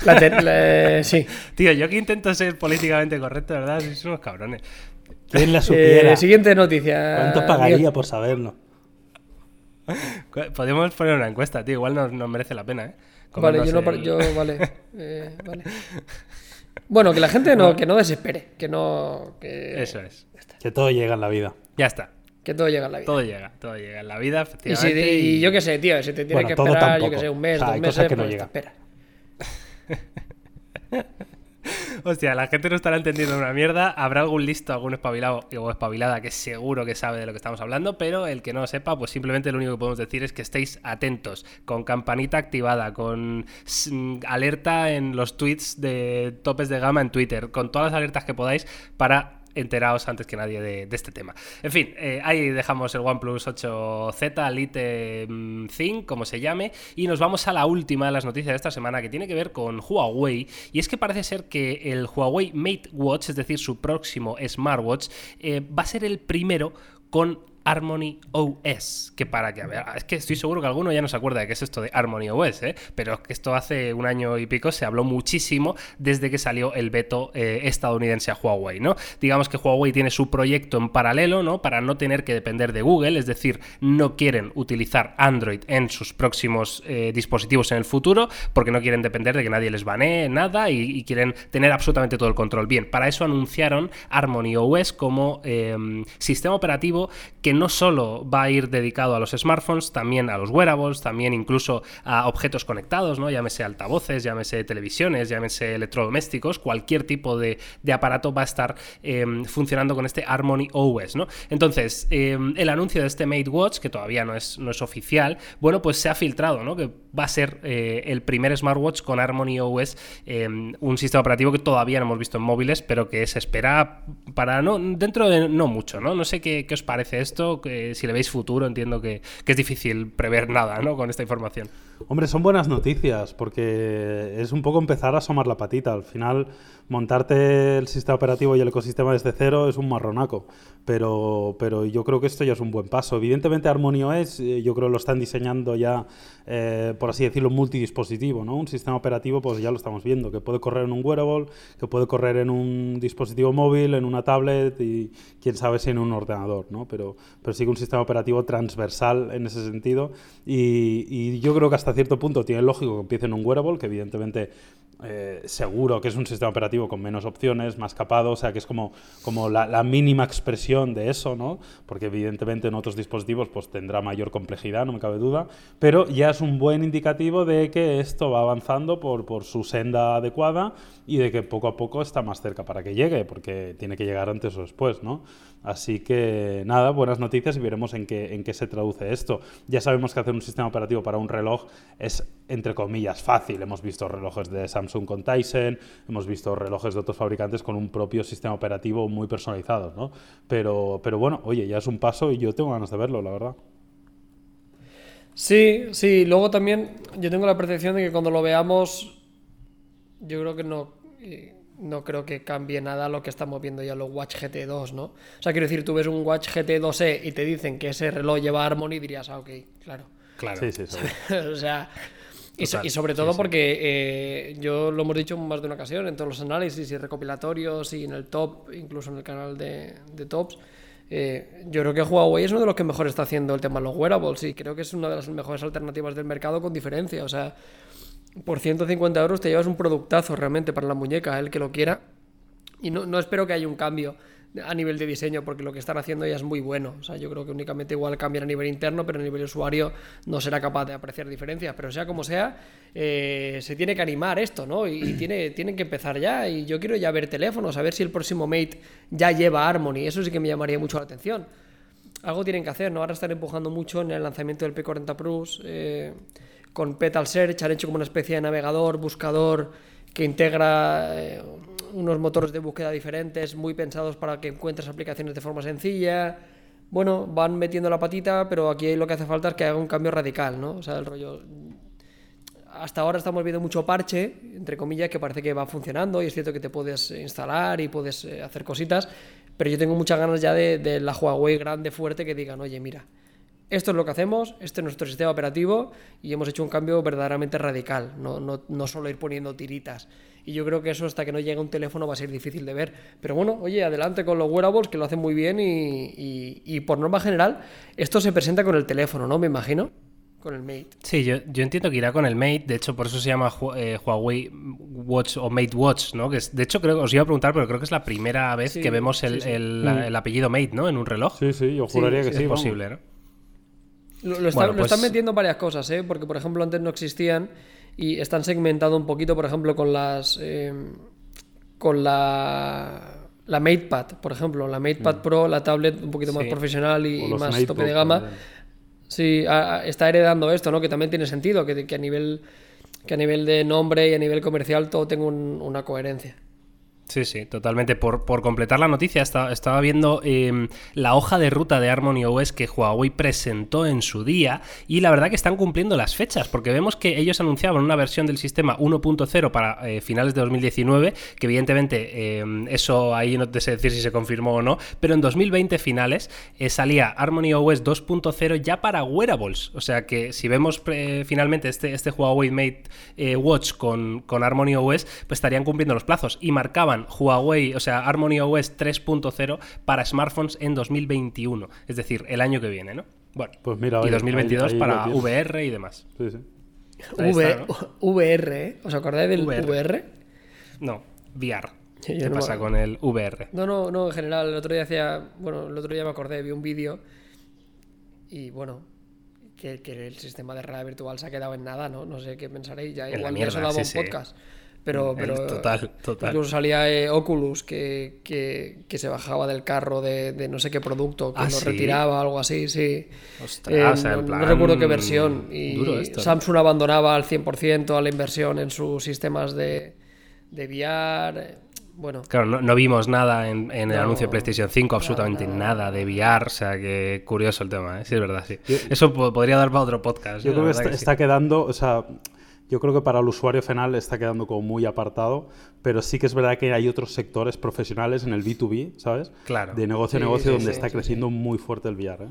sí. Tío, yo que intento ser políticamente correcto, ¿verdad? Sois unos cabrones. ¿Quién la supiera? Eh, siguiente noticia. ¿Cuánto pagaría por saberlo? Podemos poner una encuesta, tío. Igual nos, merece la pena, ¿eh? vale, yo no. Yo, vale. Eh, vale. Bueno, que la gente no, que no desespere. Que no. Que... Eso es. Que todo llega en la vida. Ya está. Que todo llega en la vida. Todo llega, todo llega en la vida, efectivamente. Y, yo qué sé, tío, si te tiene que esperar, yo qué sé, un mes, dos meses, que no pues llega. espera. Hostia, la gente no estará entendiendo una mierda. Habrá algún listo, algún espabilado o espabilada que seguro que sabe de lo que estamos hablando, pero el que no lo sepa, pues simplemente lo único que podemos decir es que estéis atentos, con campanita activada, con alerta en los tweets de topes de gama en Twitter, con todas las alertas que podáis para enteraos antes que nadie de, este tema. En fin, eh, ahí dejamos el OnePlus 8Z Lite mm, Thing, como se llame, y nos vamos a la última de las noticias de esta semana que tiene que ver con Huawei, y es que parece ser que el Huawei Mate Watch, es decir, su próximo smartwatch, eh, va a ser el primero con Harmony OS, que para que a ver, es que estoy seguro que alguno ya no se acuerda de qué es esto de Harmony OS, ¿eh? pero esto hace un año y pico se habló muchísimo desde que salió el veto eh, estadounidense a Huawei, ¿no? Digamos que Huawei tiene su proyecto en paralelo, ¿no? Para no tener que depender de Google, es decir, no quieren utilizar Android en sus próximos eh, dispositivos en el futuro, porque no quieren depender de que nadie les banee nada y, quieren tener absolutamente todo el control. Bien, para eso anunciaron Harmony OS como em, sistema operativo que no solo va a ir dedicado a los smartphones, también a los wearables, también incluso a objetos conectados, ¿no? Llámese altavoces, llámese televisiones, llámese electrodomésticos, cualquier tipo de, aparato va a estar em, funcionando con este Harmony OS, ¿no? Entonces, em, el anuncio de este Mate Watch, que todavía no es, no es oficial, bueno, pues se ha filtrado, ¿no? Que va a ser eh, el primer smartwatch con Harmony OS, em, un sistema operativo que todavía no hemos visto en móviles, pero que se espera para dentro de no mucho, ¿no? No sé qué, qué os parece esto, que, si le veis futuro, entiendo que, que, es difícil prever nada, ¿no? Con esta información. Hombre, son buenas noticias, porque es un poco empezar a asomar la patita. Al final, montarte el sistema operativo y el ecosistema desde cero es un marronaco, pero, pero yo creo que esto ya es un buen paso. Evidentemente, OS, eh, yo creo que lo están diseñando ya, eh, por así decirlo, multidispositivo, ¿no? Un sistema operativo, pues ya lo estamos viendo, que puede correr en un wearable, que puede correr en un dispositivo móvil, en una tablet y quién sabe si en un ordenador, ¿no? Pero, pero sí que un sistema operativo transversal en ese sentido y, y yo creo que hasta cierto punto tiene lógico que empiece en un wearable, que evidentemente eh, seguro que es un sistema operativo con menos opciones, más capado, o sea que es como, como la, mínima expresión de eso, ¿no? Porque evidentemente en otros dispositivos pues tendrá mayor complejidad, no me cabe duda, pero ya es un buen indicativo de que esto va avanzando por, por su senda adecuada y de que poco a poco está más cerca para que llegue, porque tiene que llegar antes o después, ¿no? Así que nada, buenas noticias y veremos en qué, en qué se traduce esto. Ya sabemos que hacer un sistema operativo para un reloj es, entre comillas, fácil. Hemos visto relojes de Samsung con Tyson, hemos visto relojes de otros fabricantes con un propio sistema operativo muy personalizado, ¿no? Pero, pero bueno, oye, ya es un paso y yo tengo ganas de verlo, la verdad. Sí, sí, luego también yo tengo la percepción de que cuando lo veamos, yo creo que no eh, no creo que cambie nada lo que estamos viendo ya los Watch GT2, ¿no? O sea, quiero decir, tú ves un Watch GT2e y te dicen que ese reloj lleva Harmony y dirías, ah, ok, claro. Claro. Sí, sí, sí. o sea, y, sobre todo porque eh, yo lo hemos dicho más de una ocasión en todos los análisis y recopilatorios y en el top, incluso en el canal de, tops. Eh, yo creo que Huawei es uno de los que mejor está haciendo el tema de los wearables y creo que es una de las mejores alternativas del mercado con diferencia. O sea, por 150 euros te llevas un productazo realmente para la muñeca, el que lo quiera. Y no, no espero que haya un cambio a nivel de diseño, porque lo que están haciendo ya es muy bueno. O sea, yo creo que únicamente igual cambian a nivel interno, pero a nivel usuario no será capaz de apreciar diferencias. Pero sea como sea, eh, se tiene que animar esto, ¿no? Y, tiene, tienen que empezar ya. Y yo quiero ya ver teléfonos, a ver si el próximo Mate ya lleva Harmony. Eso sí que me llamaría mucho la atención. Algo tienen que hacer, ¿no? Ahora están empujando mucho en el lanzamiento del P40 Plus. Eh, con Petal Search han hecho como una especie de navegador, buscador que integra eh, unos motores de búsqueda diferentes, muy pensados para que encuentres aplicaciones de forma sencilla. Bueno, van metiendo la patita, pero aquí lo que hace falta es que haga un cambio radical, ¿no? O sea, el rollo. Hasta ahora estamos viendo mucho parche, entre comillas, que parece que va funcionando y es cierto que te puedes instalar y puedes eh, hacer cositas, pero yo tengo muchas ganas ya de, de la Huawei grande, fuerte, que digan, oye, mira, esto es lo que hacemos, este es nuestro sistema operativo y hemos hecho un cambio verdaderamente radical, no, no, no, solo ir poniendo tiritas. Y yo creo que eso hasta que no llegue un teléfono va a ser difícil de ver. Pero bueno, oye, adelante con los wearables que lo hacen muy bien y, y, por norma general esto se presenta con el teléfono, ¿no? Me imagino. Con el Mate. Sí, yo, yo entiendo que irá con el Mate. De hecho, por eso se llama eh, Huawei Watch o Mate Watch, ¿no? Que de hecho, creo, os iba a preguntar, pero creo que es la primera vez que vemos el, el, mm. el, apellido Mate, ¿no? En un reloj. Sí, sí, yo juraría que sí. Es posible, ¿no? Lo, están pues metiendo varias cosas, ¿eh? porque por ejemplo antes no existían y están segmentando un poquito, por ejemplo, con las. Eh, con la. La MatePad, por ejemplo, la MatePad mm. Pro, la tablet un poquito más profesional y, más tope de gama. Sí, está heredando esto, ¿no? Que también tiene sentido, que, a nivel que a nivel de nombre y a nivel comercial todo tenga una coherencia. Sí, sí, totalmente. Por, por completar la noticia, estaba, estaba viendo eh, la hoja de ruta de Harmony OS que Huawei presentó en su día y la verdad que están cumpliendo las fechas porque vemos que ellos anunciaban una versión del sistema 1.0 para eh, finales de 2019, que evidentemente eh, eso ahí no te sé decir si se confirmó o no, pero en 2020 finales eh, salía Harmony OS 2.0 ya para wearables. O sea que si vemos eh, finalmente este, este Huawei Mate Watch con, con Harmony OS, pues estarían cumpliendo los plazos y marcaban Huawei, o sea, Harmony OS 3.0 para smartphones en 2021, es decir, el año que viene, ¿no? Bueno, Pues mira, y oye, 2022 ahí- ahí para. VR y demás. Sí, sí. V- está, VR, ¿eh? ¿Os acordáis del VR. VR? No, VR. Sí, ¿Qué no pasa con el VR? No, no, no, en general, el otro día hacía, bueno, el otro día me acordé, vi un vídeo y bueno, que, que el sistema de realidad virtual se ha quedado en nada, ¿no? No sé qué pensaréis, ya En la igual mierda, eso daba sí, un sí. Pero, pero total, total. Incluso salía eh, Oculus que, que, que se bajaba del carro de, de no sé qué producto, que Ah, lo ¿sí? retiraba, algo así, sí. Ostras, Eh, o sea, en no, recuerdo qué versión. Y duro esto. Samsung abandonaba al 100% a la inversión en sus sistemas de, de VR. Bueno, Claro, no, no vimos nada en, en el No, anuncio de PlayStation 5, absolutamente nada. nada, de VR, o sea que curioso el tema, ¿eh? sí es verdad, sí. Eso po- podría dar para otro podcast. Yo creo que está, sí. está quedando, o sea, yo creo que para el usuario final está quedando como muy apartado, pero sí que es verdad que hay otros sectores profesionales en el B2B, ¿sabes? Claro. De negocio a negocio sí, donde sí, está sí, creciendo muy fuerte el VR, ¿eh?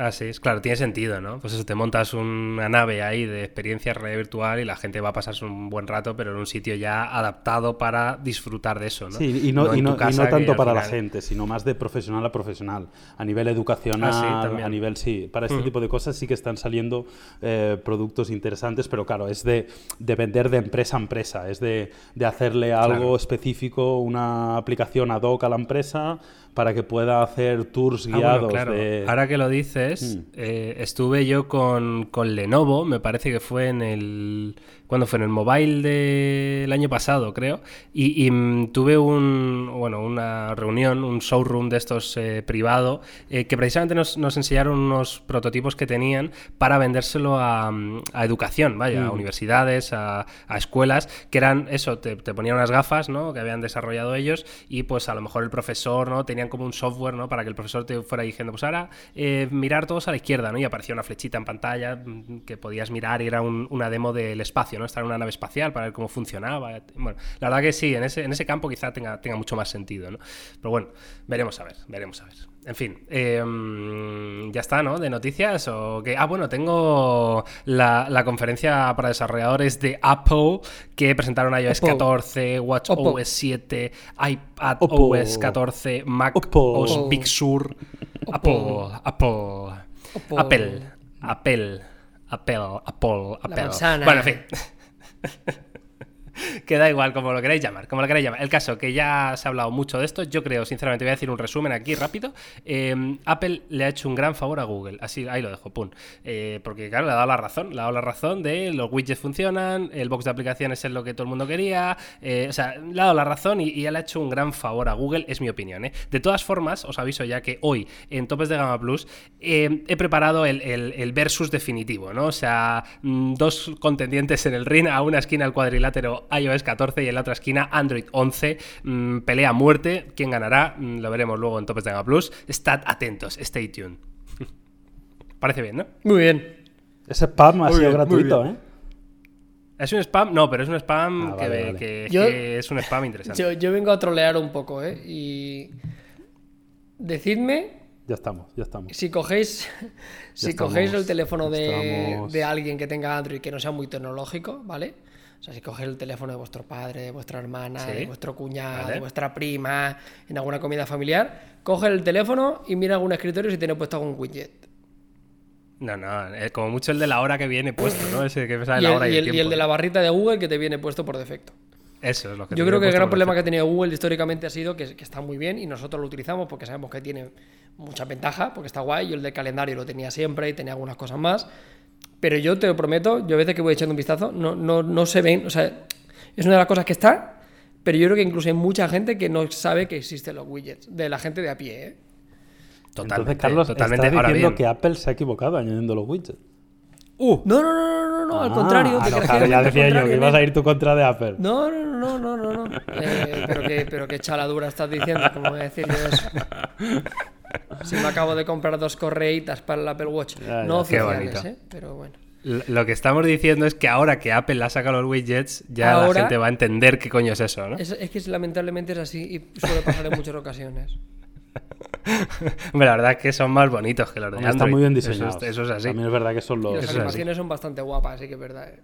Ah, sí, es claro, tiene sentido, ¿no? Pues eso, te montas una nave ahí de experiencia realidad virtual y la gente va a pasarse un buen rato, pero en un sitio ya adaptado para disfrutar de eso, ¿no? Sí, y no, y en no- y no tanto para la final- gente, sino más de profesional a profesional. A nivel educacional, Ah, sí, a nivel, sí. Para este Mm. tipo de cosas sí que están saliendo eh, productos interesantes, pero claro, es de, de vender de empresa a empresa, es de, de hacerle algo Claro. específico, una aplicación ad hoc a la empresa para que pueda hacer tours Ah, bueno, guiados. claro. de- Ahora que lo dices, Mm. eh, estuve yo con, con Lenovo, me parece que fue en el. Cuando fue? En el mobile del año pasado, creo. Y, y, mm, tuve un, bueno, una reunión, un showroom de estos eh, privado, eh, que precisamente nos, nos enseñaron unos prototipos que tenían para vendérselo a, mm, a educación, vaya, a Mm. universidades, a, a escuelas, que eran eso, te, te ponían unas gafas, ¿no? Que habían desarrollado ellos y pues a lo mejor el profesor, ¿no? Tenían como un software, ¿no? Para que el profesor te fuera diciendo, pues ahora eh, mirar todos a la izquierda, ¿no? Y aparecía una flechita en pantalla que podías mirar y era un- una demo del espacio, ¿no? Estar en una nave espacial para ver cómo funcionaba. Bueno, la verdad que sí, en ese, en ese campo quizá tenga, tenga mucho más sentido, ¿no? Pero bueno, veremos a ver, veremos a ver. En fin, eh, mm, ya está, ¿no? De noticias o qué? Ah, bueno, tengo la, la conferencia para desarrolladores de Apple que presentaron iOS Oppo. 14, Watch Oppo. OS 7, iPad Oppo. OS 14, Mac. OS Big Sur. Apple, Apple, Oppo. Apple, Apple, Apple, Apple, Apple. manzana. Bueno, en fin. Que da igual, como lo queráis llamar, como lo queráis llamar. El caso, que ya se ha hablado mucho de esto, yo creo, sinceramente, voy a decir un resumen aquí rápido. Eh, Apple le ha hecho un gran favor a Google, así, ahí lo dejo, pum. Eh, porque, claro, le ha dado la razón, le ha dado la razón de los widgets funcionan, el box de aplicaciones es lo que todo el mundo quería, eh, o sea, le ha dado la razón y, y ha hecho un gran favor a Google, es mi opinión. ¿eh? De todas formas, os aviso ya que hoy, en Topes de Gama Plus, eh, he preparado el, el- versus definitivo, ¿no? O sea, mm, dos contendientes en el ring, a una esquina el cuadrilátero iOS 14 y en la otra esquina Android 11. Mm, pelea a muerte. ¿Quién ganará? Mm, lo veremos luego en Topes de Gama Plus. Estad atentos, stay tuned. Parece bien, ¿no? muy bien. Ese spam ha Muy sido bien, gratuito, ¿eh? ¿Es un spam? No, pero es un spam Ah, que, vale, vale. que- Yo- que es un spam interesante. Yo, yo vengo a trolear un poco, ¿eh? Y. Decidme Ya estamos, ya estamos. si cogéis. Si estamos, cogéis el teléfono de, de alguien que tenga Android que no sea muy tecnológico, ¿vale? O sea, si cogéis el teléfono de vuestro padre, de vuestra hermana, Sí. de vuestro cuñado, Vale. de vuestra prima, en alguna comida familiar, coge el teléfono y mira algún escritorio si tiene puesto algún widget. No, no, eh, como mucho el de la hora que viene puesto, ¿no? Ese que sale la el, hora y, y el el- y tiempo. el de la barrita de Google que te viene puesto por defecto. Eso es lo que Yo creo que el gran problema que ha tenido Google históricamente ha sido que, que está muy bien y nosotros lo utilizamos porque sabemos que tiene mucha ventaja, porque está guay. Yo el del calendario lo tenía siempre y tenía algunas cosas más. Pero yo te lo prometo, yo a veces que voy echando un vistazo, no, no, no se ven, o sea, es una de las cosas que está, pero yo creo que incluso hay mucha gente que no sabe que existen los widgets, de la gente de a pie, ¿eh? Totalmente, Entonces, Carlos, totalmente. estás diciendo bien, que Apple se ha equivocado añadiendo los widgets. ¡Uh! No, no, no, no, no, no. No, al contrario. Ah, ¿te no, claro, ya decía yo que ibas a ir tú contra de Apple. No, no, no, no, no, no. Eh, pero, qué, pero qué chaladura estás diciendo, como voy a decir yo eso. Si me acabo de comprar dos correitas para el Apple Watch. Ya, no oficiales. ¿eh? Pero bueno. Lo que estamos diciendo es que ahora que Apple ha sacado los widgets, ya la gente va a entender qué coño es eso, ¿no? Es, es que lamentablemente es así y suele pasar en muchas ocasiones. Hombre, la verdad es que son más bonitos que los de Android. están muy bien Eso es- diseñados. Eso, es así. También es verdad que son Y los. las animaciones son bastante guapas, así que es verdad. ¿eh?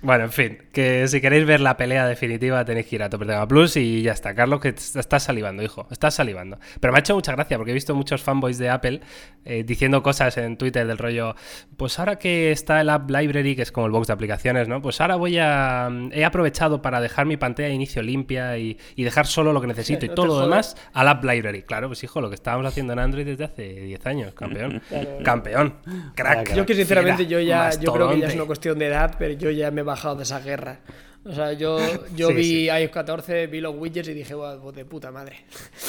Bueno, en fin, que si queréis ver la pelea definitiva tenéis que ir a Top de Gama Plus y ya está. Carlos, que estás salivando, hijo, estás salivando. Pero me ha hecho mucha gracia porque he visto muchos fanboys de Apple eh, diciendo cosas en Twitter del rollo, pues ahora que está el App Library, que es como el box de aplicaciones, ¿no? Pues ahora voy a... He aprovechado para dejar mi pantalla de inicio limpia y, y dejar solo lo que necesito y No todo lo demás al App Library. Claro, pues hijo, lo que estábamos haciendo en Android desde hace 10 años, campeón. campeón, crack. Yo que sinceramente yo ya, yo creo que ya es una cuestión de edad, pero yo ya me bajado de esa guerra. O sea, yo, yo Sí, vi sí. iOS 14, vi los widgets y dije, "Buah, pues de puta madre.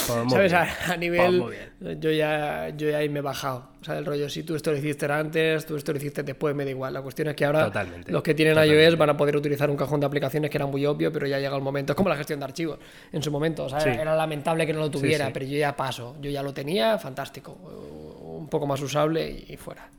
Pues ¿Sabes? A, a nivel. Pues muy yo, ya, yo ya ahí me he bajado. O sea, el rollo, si tú esto lo hiciste antes, tú esto lo hiciste después, me da igual. La cuestión es que ahora Totalmente, los que tienen totalmente. iOS van a poder utilizar un cajón de aplicaciones que era muy obvio, pero ya llega el momento. Es como la gestión de archivos en su momento. O sea, Sí. era lamentable que no lo tuviera, pero yo ya paso. Yo ya lo tenía, fantástico. Un poco más usable y fuera.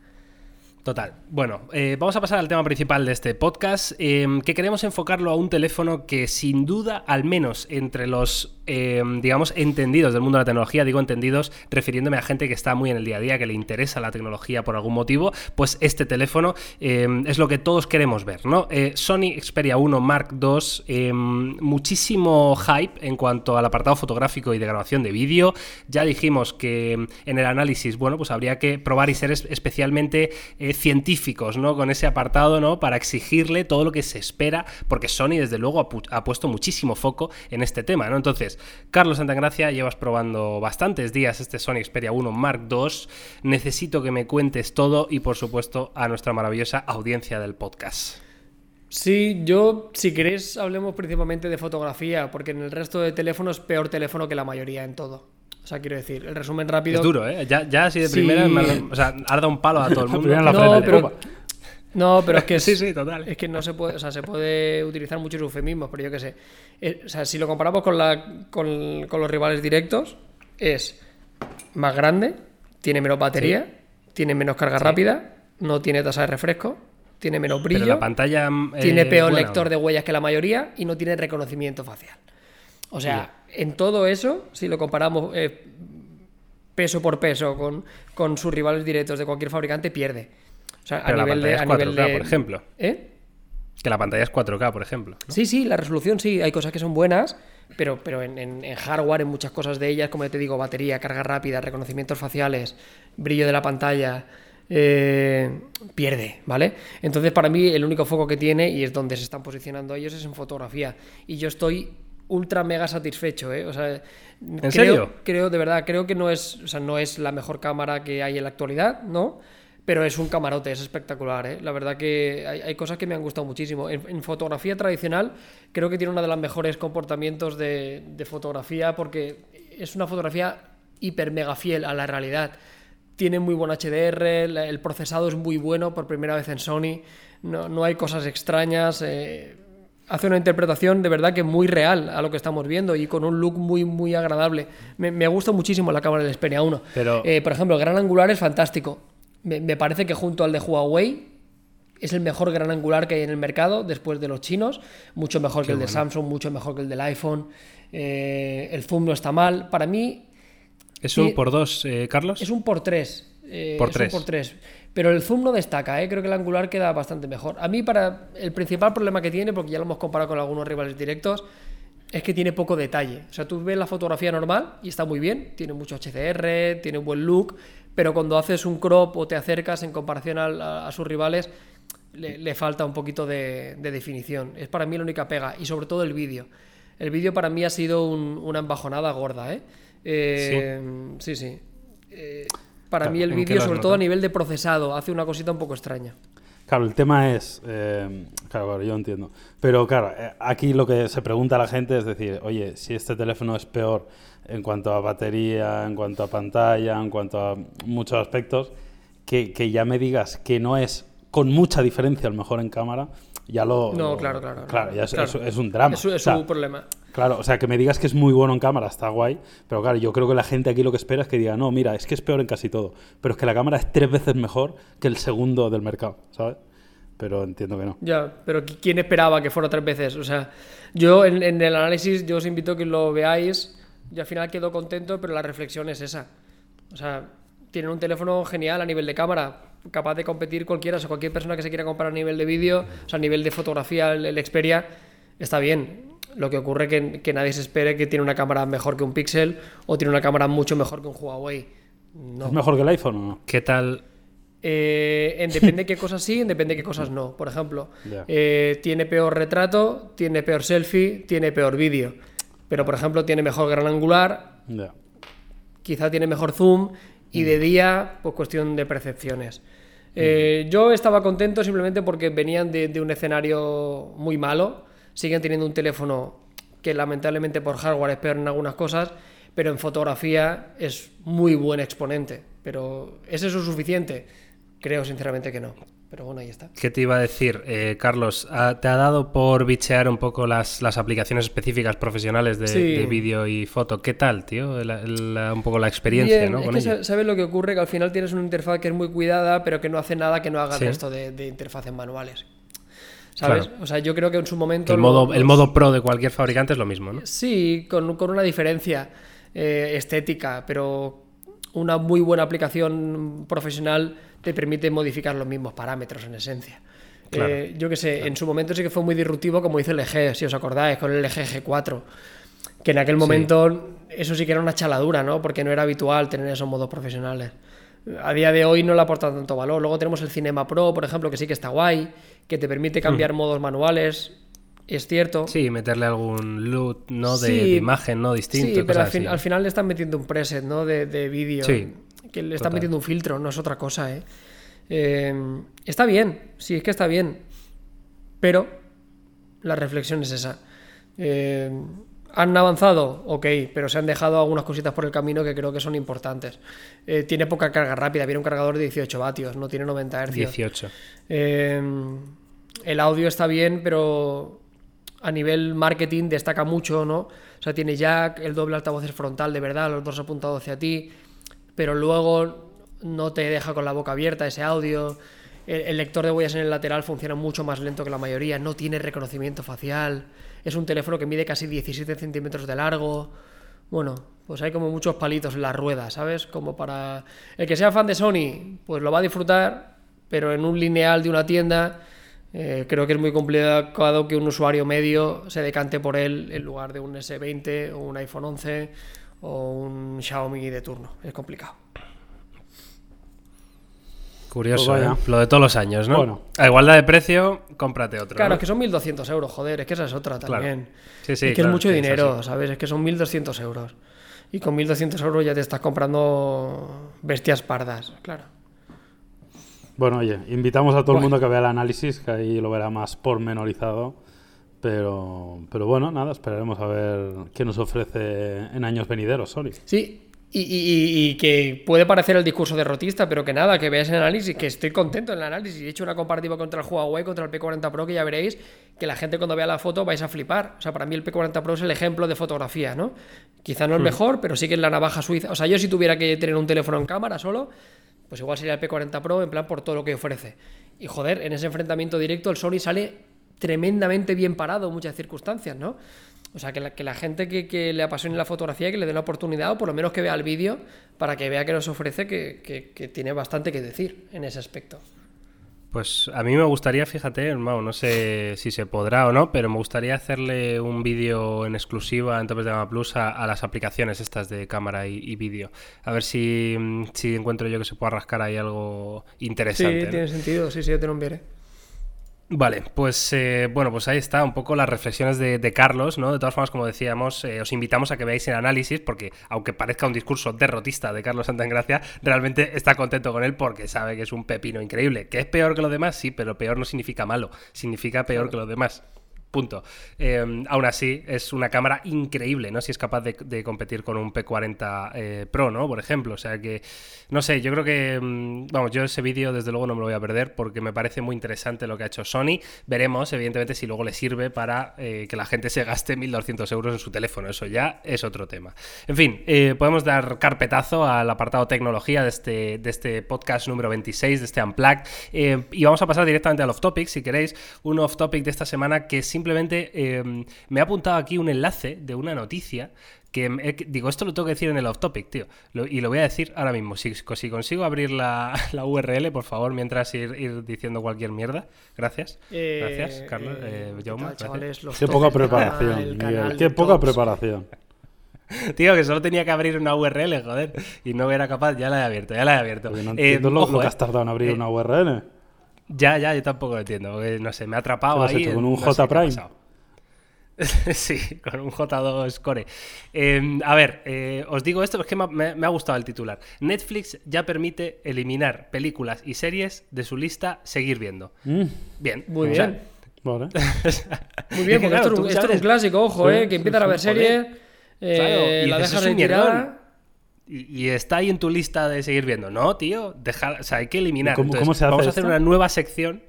Total. Bueno, eh, vamos a pasar al tema principal de este podcast, eh, que queremos enfocarlo a un teléfono que sin duda, al menos entre los, eh, digamos, entendidos del mundo de la tecnología, digo entendidos refiriéndome a gente que está muy en el día a día, que le interesa la tecnología por algún motivo, pues este teléfono eh, es lo que todos queremos ver, ¿no? Eh, Sony Xperia 1 Mark II, muchísimo hype en cuanto al apartado fotográfico y de grabación de vídeo. Ya dijimos que en el análisis, bueno, pues habría que probar y ser es- especialmente científicos, ¿no? Con ese apartado, ¿no? Para exigirle todo lo que se espera, porque Sony, desde luego, ha, ha puesto muchísimo foco en este tema, ¿no? Entonces, Carlos Santagracia, llevas probando bastantes días este Sony Xperia 1 Mark II. Necesito que me cuentes todo y, por supuesto, a nuestra maravillosa audiencia del podcast. Sí, yo, si queréis, hablemos principalmente de fotografía, porque en el resto de teléfonos peor teléfono que la mayoría en todo. O sea, quiero decir, el resumen rápido. Es duro, ¿eh? Ya, ya así de Sí. primera, o sea, dado un palo a todo el mundo. No, frente, pero. No, pero es que es, Sí, sí, total. Es que no se puede, o sea, se puede utilizar muchos eufemismos, pero yo qué sé. Eh, o sea, si lo comparamos con, la, con, con los rivales directos, es más grande, tiene menos batería, tiene menos carga rápida, no tiene tasa de refresco, tiene menos brillo. Pero la pantalla. eh, Tiene peor bueno, lector de huellas que la mayoría y no tiene reconocimiento facial. O sea, en todo eso, si lo comparamos eh, peso por peso con, con sus rivales directos de cualquier fabricante, pierde. O sea, Pero a la nivel de. A es nivel 4K, de por ejemplo. ¿Eh? Que la pantalla es 4K, por ejemplo. ¿no? Sí, sí, la resolución sí, hay cosas que son buenas, pero, pero en, en- en hardware, en muchas cosas de ellas, como ya te digo, batería, carga rápida, reconocimientos faciales, brillo de la pantalla, eh, pierde, ¿vale? Entonces, para mí, el único foco que tiene, y es donde se están posicionando ellos, es en fotografía. Y yo estoy ultra mega satisfecho, ¿eh? O sea, creo, serio? Creo, de verdad, creo que no es, o sea, no es la mejor cámara que hay en la actualidad, ¿no? Pero es un camarote, es espectacular, ¿eh? La verdad que hay, hay cosas que me han gustado muchísimo. En, en fotografía tradicional creo que tiene uno de los mejores comportamientos de, de fotografía porque es una fotografía hiper mega fiel a la realidad. Tiene muy buen HDR, el procesado es muy bueno por primera vez en Sony, no, no hay cosas extrañas. eh, hace una interpretación de verdad que muy real a lo que estamos viendo y con un look muy muy agradable. Me, me gusta muchísimo la cámara del Xperia 1. Pero- Eh, por ejemplo, el gran angular es fantástico. Me, me parece que junto al de Huawei es el mejor gran angular que hay en el mercado después de los chinos. Mucho mejor que el de Samsung, mucho mejor que el del iPhone. Eh, el zoom no está mal. Para mí ¿Es un Sí. por dos, eh, Carlos? es un por 3. Por es tres. un por 3. Pero el zoom no destaca, ¿eh? creo que el angular queda bastante mejor. A mí, para el principal problema que tiene, porque ya lo hemos comparado con algunos rivales directos, es que tiene poco detalle. O sea, tú ves la fotografía normal y está muy bien, tiene mucho HDR, tiene un buen look, pero cuando haces un crop o te acercas en comparación a, a sus rivales, le, le falta un poquito de, de definición. Es para mí la única pega, y sobre todo el vídeo. El vídeo para mí ha sido un- una embajonada gorda, ¿eh? Eh, sí, sí. Eh, para mí el ¿en qué vídeo, sobre todo a nivel de procesado, hace una cosita un poco extraña. Claro, el tema es, eh, claro, claro, yo entiendo. Pero claro, eh, aquí lo que se pregunta a la gente es decir, oye, si este teléfono es peor en cuanto a batería, en cuanto a pantalla, en cuanto a muchos aspectos, que, que ya me digas que no es con mucha diferencia el mejor en cámara, ya lo... No, claro, claro, Claro, ya es, claro. es- es un drama. Es, su- es O sea, su problema. Claro, o sea, que me digas que es muy bueno en cámara está guay, pero claro, yo creo que la gente aquí lo que espera es que diga, no, mira, es que es peor en casi todo, pero es que la cámara es tres veces mejor que el segundo del mercado, ¿sabes? Pero entiendo que no. Ya, pero ¿qui- ¿quién esperaba que fuera tres veces? O sea, yo en, en el análisis, yo os invito a que lo veáis. Yo al final quedo contento, pero la reflexión es esa. O sea, tienen un teléfono genial a nivel de cámara, capaz de competir cualquiera, o sea, cualquier persona que se quiera comprar a nivel de vídeo, o sea, a nivel de fotografía, el, el Xperia, está bien. Lo que ocurre que, que nadie se espere que tiene una cámara mejor que un Pixel o tiene una cámara mucho mejor que un Huawei. No. ¿Es mejor que el iPhone o no? ¿Qué tal? Eh, en depende de qué cosas sí, en depende de qué cosas no. Por ejemplo, eh, tiene peor retrato, tiene peor selfie, tiene peor vídeo. Pero, por ejemplo, tiene mejor gran angular, quizá tiene mejor zoom y de día, pues cuestión de percepciones. Eh, Yo estaba contento simplemente porque venían de, de un escenario muy malo, siguen teniendo un teléfono que lamentablemente por hardware es peor en algunas cosas, pero en fotografía es muy buen exponente. Pero ¿es eso suficiente? Creo sinceramente que no. Pero bueno, ahí está. ¿Qué te iba a decir, eh, Carlos? ¿ha- ¿Te ha dado por bichear un poco las, las aplicaciones específicas profesionales de, Sí. de vídeo y foto? ¿Qué tal, tío? La- la- un poco la experiencia, Bien, ¿no? es Con que ello. sa- sabes lo que ocurre, que al final tienes una interfaz que es muy cuidada, pero que no hace nada que no haga Sí. el resto de, de interfaces manuales. ¿Sabes? Claro. O sea, yo creo que en su momento... El, modo, el los- modo pro de cualquier fabricante es lo mismo, ¿no? Sí, con, con una diferencia eh, estética, pero una muy buena aplicación profesional te permite modificar los mismos parámetros en esencia. Claro. Eh, yo que sé, en su momento sí que fue muy disruptivo, como hizo el LG, si os acordáis, con el LG G4, que en aquel momento eso sí que era una chaladura, ¿no? Porque no era habitual tener esos modos profesionales. A día de hoy no le aporta tanto valor. Luego tenemos el Cinema Pro, por ejemplo, que sí que está guay, que te permite cambiar modos manuales, es cierto. Sí, meterle algún loot, ¿no? De, Sí, de imagen, ¿no? Distinto. Sí, pero al, fin- así. al final le están metiendo un preset, ¿no? De, de vídeo. Sí, Que le están total. metiendo un filtro, no es otra cosa, ¿eh? Eh, Está bien, sí, es que está bien. Pero la reflexión es esa. Eh, ¿Han avanzado? Ok, pero se han dejado algunas cositas por el camino que creo que son importantes. Eh, tiene poca carga rápida, viene un cargador de 18 vatios, no tiene 90 Hz. 18. Eh, el audio está bien, pero a nivel marketing destaca mucho, ¿no? O sea, tiene jack, el doble altavoz es frontal de verdad, los dos apuntados hacia ti, pero luego no te deja con la boca abierta ese audio. El, el lector de huellas en el lateral funciona mucho más lento que la mayoría, no tiene reconocimiento facial. Es un teléfono que mide casi 17 centímetros de largo. Bueno, pues hay como muchos palitos en la rueda, ¿sabes? Como para. El que sea fan de Sony, pues lo va a disfrutar, pero en un lineal de una tienda, eh, creo que es muy complicado que un usuario medio se decante por él en lugar de un S20 o un iPhone 11 o un Xiaomi de turno. Es complicado. Curioso, Pues. ¿eh? Lo de todos los años, ¿no? Bueno. A igualdad de precio, cómprate otro. Claro, ¿no? es que son 1.200 euros, joder, es que esa es otra Claro. también. Sí, sí, es que claro, es mucho dinero. ¿sabes? Es que son 1.200 euros. Y con 1.200 euros ya te estás comprando bestias pardas, claro. Bueno, oye, invitamos a todo el mundo que vea el análisis, que ahí lo verá más pormenorizado. Pero, pero bueno, nada, esperaremos a ver qué nos ofrece en años venideros, Sony. Sí, y, y- y- y que puede parecer el discurso derrotista, pero que nada, que veáis el análisis, que estoy contento en el análisis. He hecho una comparativa contra el Huawei, contra el P40 Pro, que ya veréis que la gente cuando vea la foto vais a flipar. O sea, para mí el P40 Pro es el ejemplo de fotografía, ¿no? Quizá no el mejor, pero sí que es la navaja suiza. O sea, yo si tuviera que tener un teléfono en cámara solo, pues igual sería el P40 Pro, en plan por todo lo que ofrece. Y joder, en ese enfrentamiento directo el Sony sale tremendamente bien parado en muchas circunstancias, ¿no? O sea, que la, que la gente que, que le apasione la fotografía, que le dé la oportunidad, o por lo menos que vea el vídeo, para que vea que nos ofrece, que, que- que tiene bastante que decir en ese aspecto. Pues a mí me gustaría, fíjate, hermano, no sé si se podrá o no, pero me gustaría hacerle un vídeo en exclusiva en Topes de Gama Plus a, a las aplicaciones estas de cámara y, y vídeo. A ver si, si encuentro yo que se pueda rascar ahí algo Sí, interesante. ¿no? tiene sentido, sí, sí, yo te lo enviaré. Vale, pues eh, bueno, pues ahí está un poco las reflexiones de, de Carlos, ¿no? De todas formas, como decíamos, eh, os invitamos a que veáis el análisis, porque aunque parezca un discurso derrotista de Carlos Santagracia, realmente está contento con él porque sabe que es un pepino increíble. ¿Que es peor que lo demás? Sí, pero peor no significa malo, significa peor que los demás. Punto. Eh, aún así, es una cámara increíble, ¿no? Si es capaz de, competir con un P40 eh, Pro, ¿no? Por ejemplo. O sea que, no sé, yo creo que, mm, vamos, yo ese vídeo desde luego no me lo voy a perder porque me parece muy interesante lo que ha hecho Sony. Veremos, evidentemente, si luego le sirve para eh, que la gente se gaste 1.200 euros en su teléfono. Eso ya es otro tema. En fin, podemos dar carpetazo al apartado tecnología de este, de este podcast número 26, de este Unplugged. Y vamos a pasar directamente al off-topic, si queréis. Un off-topic de esta semana que simplemente eh, me ha apuntado aquí un enlace de una noticia que me- que- digo, esto lo tengo que decir en el off-topic, tío. Lo- y lo voy a decir ahora mismo. Si, si consigo abrir la, la URL, por favor, mientras ir, ir diciendo cualquier mierda. Gracias. Eh, Gracias, Carlos. eh, Eh, ¿qué Jaume, tal, gracias. chavales? Los Qué tops poca preparación, Miguel. Qué poca tops. preparación. Tío, que solo tenía que abrir una URL, joder. Y no era capaz, ya la he abierto, ya la he abierto. Porque no Eh, entiendo lo, ojo, lo que eh. has tardado en abrir Eh, una URL. Ya, ya, yo tampoco lo entiendo. porque, no sé, me ha atrapado ¿Qué lo has ahí. hecho, con un no J Prime? sí, con un J2 Core. Eh, a ver, eh, os digo esto, es que me, ha- me- me ha gustado el titular. Netflix ya permite eliminar películas y series de su lista seguir viendo. Mm, Bien. Muy O sea, bien. vale. Muy bien, porque claro, esto, es un, esto es sabes- un clásico, ojo, Sí, eh, que empiezan a ver series, eh, Claro, y la dices, dejas "Es un mierdón". retirada. Y, y está ahí en tu lista de seguir viendo. No, tío, dejar, o sea, hay que eliminar. ¿Cómo- Entonces, cómo se hace vamos a hacer una nueva sección.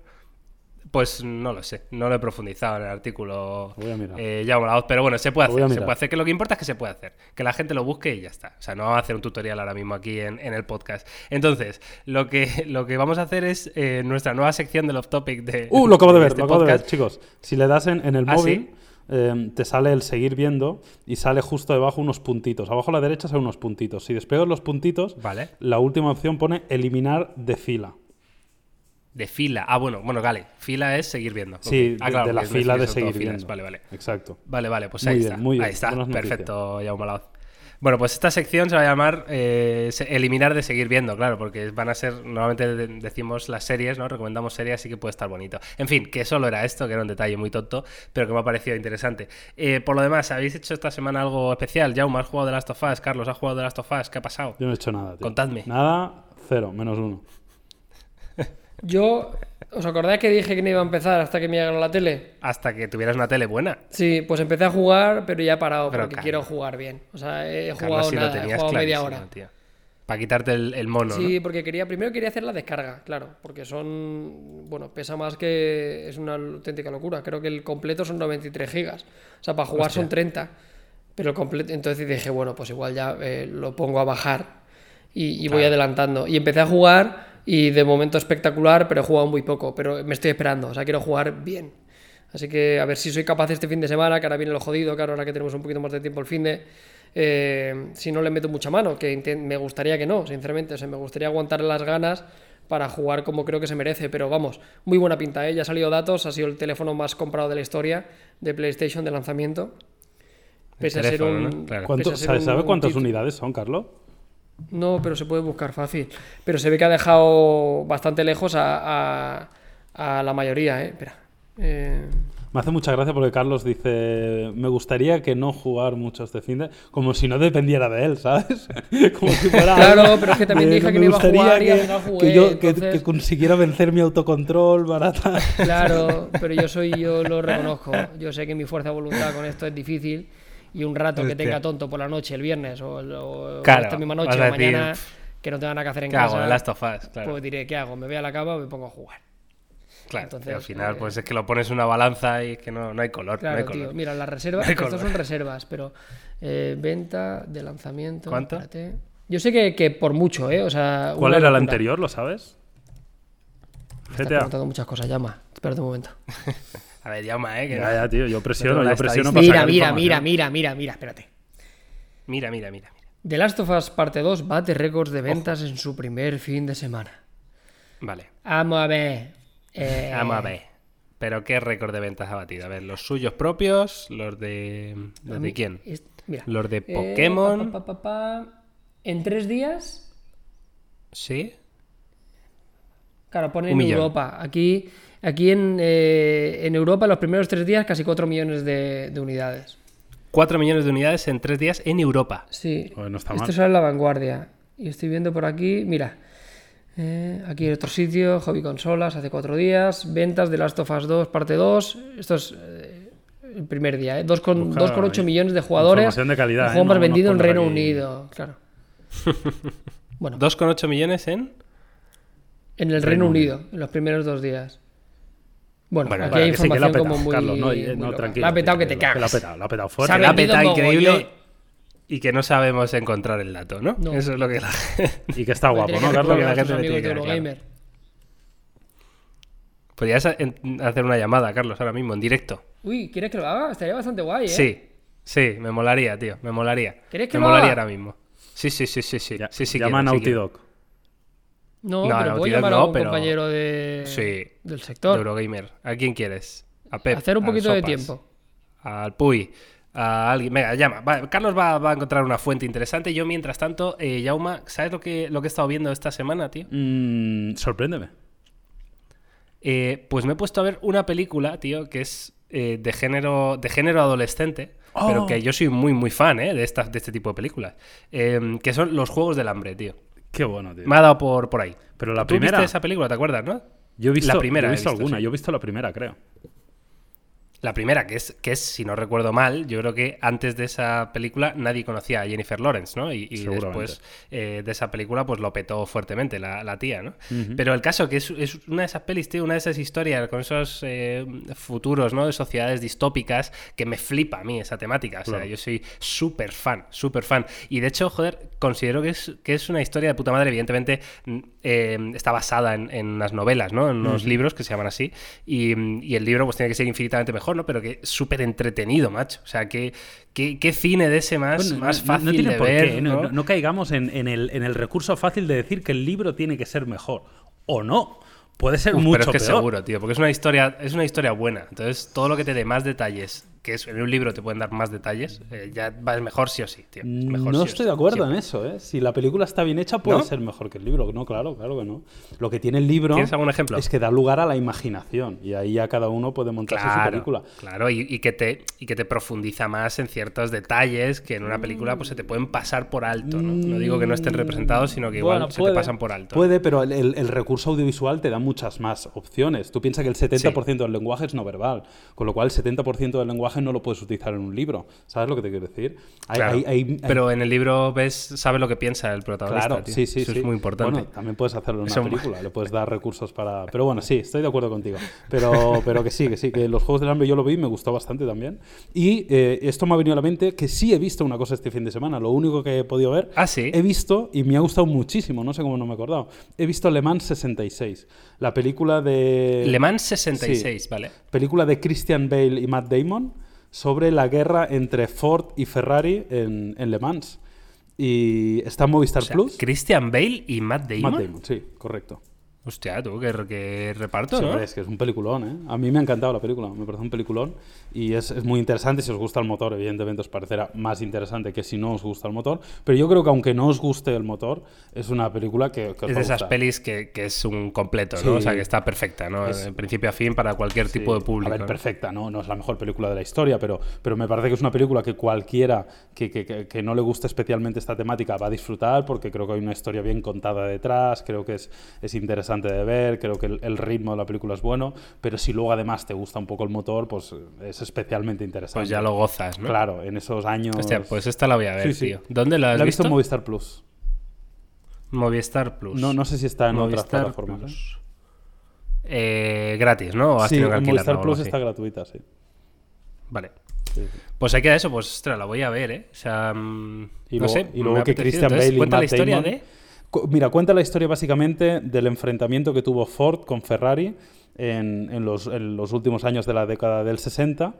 Pues no lo sé, no lo he profundizado en el artículo. Lo voy a mirar. eh, ya la voz, pero bueno, se puede hacer, se puede hacer. Que lo que importa es que se puede hacer, que la gente lo busque y ya está. O sea, no vamos a hacer un tutorial ahora mismo aquí en, en el podcast. Entonces, lo que, lo que vamos a hacer es eh, nuestra nueva sección del off topic de. Uh, lo acabo de ver, este lo acabo de ver, podcast. chicos. Si le das en, en el ¿Ah, móvil, eh, te sale el seguir viendo y sale justo debajo unos puntitos. Abajo a la derecha salen unos puntitos. Si despegas los puntitos, Vale. la última opción pone eliminar de fila. De fila. Ah, bueno, bueno, vale. Fila es seguir viendo. Sí. Ah, de, claro, de la fila de seguir filas. viendo. Vale, vale. Exacto. Vale, vale, pues Muy ahí bien, está. muy bien. Ahí está, perfecto, Jaume Laoz. Bueno, pues esta sección se va a llamar eh, eliminar de seguir viendo, claro, porque van a ser, normalmente de- decimos las series, ¿no? Recomendamos series, así que puede estar bonito. En fin, que solo era esto, que era un detalle muy tonto, pero que me ha parecido interesante. Eh, por lo demás, ¿habéis hecho esta semana algo especial? Jaume, ¿has jugado de Last of Us? Carlos, ¿has jugado de Last of Us? ¿Qué ha pasado? Yo no he hecho nada, tío. Contadme. Nada, cero, menos uno. Yo, ¿os acordáis que dije que no iba a empezar hasta que me llegara la tele? Hasta que tuvieras una tele buena. Sí, pues empecé a jugar, pero ya he parado Pero, porque Carlos. quiero jugar bien. O sea, he Carlos, jugado si nada, he jugado media hora. tío. Para quitarte el, el mono, Sí, ¿no? porque quería, primero quería hacer la descarga, claro, porque son, bueno, pesa más que es una auténtica locura. Creo que el completo son 93 gigas, o sea, para jugar son 30, pero el completo, entonces dije, bueno, pues igual ya eh, lo pongo a bajar y, y voy adelantando. Y empecé a jugar y de momento espectacular, pero he jugado muy poco, pero me estoy esperando, o sea, quiero jugar bien. Así que a ver si soy capaz este fin de semana, que ahora viene lo jodido, que ahora que tenemos un poquito más de tiempo el fin de... eh, si no le meto mucha mano, que me gustaría que no, sinceramente. O sea, me gustaría aguantar las ganas para jugar como creo que se merece. Pero vamos, muy buena pinta, ¿eh? Ya ha salido datos, ha sido el teléfono más comprado de la historia de PlayStation de lanzamiento. Pese a ser un... ¿no? Claro. ¿Cuánto, pese a ser ¿Sabe, un sabe cuántas unidades son, Carlos? No, pero se puede buscar fácil. Pero se ve que ha dejado bastante lejos a, a- a la mayoría, ¿eh? Espera. Eh, Me hace mucha gracia porque Carlos dice, me gustaría que no jugar mucho este fin de... Como si no dependiera de él, ¿sabes? Como si fuera... Claro, pero es que también dije que me no iba a jugar y que, al final jugué, que yo que- entonces- que consiguiera vencer mi autocontrol barata. Claro, pero yo soy, yo lo reconozco. Yo sé que mi fuerza de voluntad con esto es difícil y un rato que tenga tonto por la noche, el viernes o, el- o Claro, esta misma noche o mañana, "Pff, que no tenga nada que hacer en ¿Qué hago? casa, The Last of Us, claro. pues diré, ¿qué hago? ¿Me voy a la cama o me pongo a jugar? Claro, Entonces, y al final, eh, pues es que lo pones en una balanza y es que no, no hay color. no hay tío. color. Mira, las reservas, No color. son reservas, pero eh, venta de lanzamiento. ¿Cuánto? espérate. Yo sé que, que por mucho, ¿eh? O sea, ¿Cuál era locura. anterior, lo sabes? Me estás preguntando muchas cosas, llama. Espérate un momento. A ver, llama, ¿eh? Que Ya, ya, tío, yo presiono, yo presiono para Mira, mira, mira, mira, mira, mira, espérate. Mira, mira, mira. mira. The Last of Us Parte 2 bate récords de ventas en su primer fin de semana. Vale, Vamos a ver. eh, vamos a ver. Pero ¿qué récord de ventas ha batido? A ver, los suyos propios, los de... ¿Los de quién? es- mira. Los de Eh, Pokémon. pa, pa, pa, pa. En tres días, ¿Sí? claro, pone en millón. Europa. Aquí, aquí en, eh, en Europa, los primeros tres días, casi 4 millones de, de unidades. 4 millones de unidades en 3 días en Europa. Sí. Joder, no está Esto mal. sale en la vanguardia. Y estoy viendo por aquí, mira. eh, aquí en otro sitio, Hobby Consolas, hace cuatro días. Ventas de Last of Us 2, parte 2. Esto es eh, el primer día, ¿eh? 2,8 Busca millones de jugadores. de calidad, El ¿eh? juego más No- no vendido en Reino aquí- Unido, claro. Bueno, 2,8 millones en. en el Reino Unido, en los primeros dos días. Bueno, Bueno, aquí hay Que sí, que la ha información petado, como muy. Carlos, no, muy eh, no, tranquilo. La ha petado que te que La ha cagas. petado, la ha petado fuerte. ha La ha petado increíble y que no sabemos encontrar el dato, ¿no? No. Eso es lo que la Y que está guapo, ¿no, Carlos? que la gente le tiene que. Podrías hacer una llamada, Carlos, ahora mismo, en directo. Uy, ¿quieres que lo haga? Estaría bastante guay, ¿eh? Sí, sí, me molaría, tío, me molaría. ¿Quieres que me lo molaría haga? ahora mismo. Sí, sí, sí, sí, sí. Ya- sí, sí Llama a Naughty. Dog. No, No, pero no, puedo llamar a un pero- compañero de... Sí. del De sector. Eurogamer. ¿A quién quieres? A Pep. Hacer un poquito de tiempo. Al Puy. A alguien. Venga, llama. Va, Carlos va, va a encontrar una fuente interesante. Yo, mientras tanto, eh, Yauma, ¿sabes lo que, lo que he estado viendo esta semana, tío? Mm, sorpréndeme. Eh, pues me he puesto a ver una película, tío, que es eh, de género de género adolescente, Oh. pero que yo soy muy, muy fan eh, de, estas, de este tipo de películas. Eh, que son los Juegos del Hambre, tío. Qué bueno, tío. Me ha dado por, por ahí. Pero la ¿Tú primera- viste esa película, te acuerdas, no? Yo he visto, la primera. yo he he visto visto, alguna, sí. yo he visto la primera, creo. La primera, que es, que es, si no recuerdo mal, yo creo que antes de esa película nadie conocía a Jennifer Lawrence, ¿no? Y, y después eh, de esa película, pues lo petó fuertemente la, la tía, ¿no? Pero el caso que es, es una de esas pelis, tío, una de esas historias con esos eh, futuros, ¿no? De sociedades distópicas que me flipa a mí esa temática. O sea, Claro. yo soy súper fan, súper fan. Y de hecho, joder, considero que es, que es una historia de puta madre. Evidentemente, mm, eh, está basada en, en las novelas, ¿no? En unos libros que se llaman así. Y, y el libro, pues tiene que ser infinitamente mejor, ¿no? Pero que súper entretenido, macho. O sea, que, que, qué cine de ese más, Bueno, más no- fácil no tiene de por ver. qué, ¿no? no, no- no caigamos en, en el, en el recurso fácil de decir que el libro tiene que ser mejor. O no. Puede ser Uf, mucho pero es que peor. seguro, tío, porque es una historia, es una historia buena. Entonces, todo lo que te dé más detalles, que es, en un libro te pueden dar más detalles, eh, ya va es mejor sí o sí, tío. Mejor no sí estoy sí, de acuerdo en eso, ¿eh? Si la película está bien hecha, puede ¿No? ser mejor que el libro. No, claro, claro que no. Lo que tiene el libro ¿Tienes algún ejemplo? es que da lugar a la imaginación y ahí ya cada uno puede montarse su Claro, película. claro y, y que te, y que te profundiza más en ciertos detalles que en una película pues se te pueden pasar por alto, ¿no? No digo que no estén representados, sino que igual Bueno, se te pasan por alto. Puede, pero el, el- el recurso audiovisual te da muchas más opciones. Tú piensas que el 70% del lenguaje es no verbal, con lo cual el 70% del lenguaje no lo puedes utilizar en un libro. ¿Sabes lo que te quiero decir? Hay- Claro, hay- hay- Pero en el libro ves, sabes lo que piensa el protagonista. Claro, tío. sí, sí, Eso sí. es muy importante. Bueno, también puedes hacerlo en una Eso- película, le puedes dar recursos para... Pero bueno, sí, estoy de acuerdo contigo. Pero, pero que sí, que sí, que los Juegos del Hambre yo lo vi, me gustó bastante también. Y eh, esto me ha venido a la mente que sí he visto una cosa este fin de semana, lo único que he podido ver. Ah, sí. He visto, y me ha gustado muchísimo, no sé cómo no me he acordado, he visto Le Mans 66, la película de... Le Mans 66, ¿vale? Película de Christian Bale y Matt Damon sobre la guerra entre Ford y Ferrari en, en Le Mans. Y está en Movistar O sea, Plus. Christian Bale y Matt Damon. Matt Damon, sí, correcto. Hostia, tú, que, que reparto, Sí, ¿no? es que es un peliculón, ¿eh? A mí me ha encantado la película, me parece un peliculón y es, es muy interesante. Si os gusta el motor, evidentemente os parecerá más interesante que si no os gusta el motor. Pero yo creo que aunque no os guste el motor, es una película que, que os Es de esas pelis que, que es un completo, ¿no? Sí. O sea, que está perfecta, ¿no? Es- De principio a fin para cualquier Sí, tipo de público. A ver, perfecta, ¿no? No es la mejor película de la historia, pero, pero me parece que es una película que cualquiera que- que no le guste especialmente esta temática va a disfrutar, porque creo que hay una historia bien contada detrás, creo que es, es interesante de ver, creo que el, el ritmo de la película es bueno, pero si luego además te gusta un poco el motor, pues eh, es especialmente interesante. Pues ya lo gozas, ¿no? Claro, en esos años... Hostia, pues esta la voy a ver, Sí, sí. tío. ¿Dónde la has La he visto visto? en Movistar Plus. Movistar Plus. No, no sé si está en otras plataformas. ¿eh? Plus. Eh, gratis, ¿no? ¿O has Sí, que Movistar Plus está gratuita, sí. Vale. Sí, sí. Pues hay que eso, pues ostras, la voy a ver, ¿eh? O sea, mm, Y no luego, sé, y luego que. Christian Bale y cuenta la Matt historia Damon- de... Mira, cuenta la historia básicamente del enfrentamiento que tuvo Ford con Ferrari en, en los, en los últimos años de la década del 60,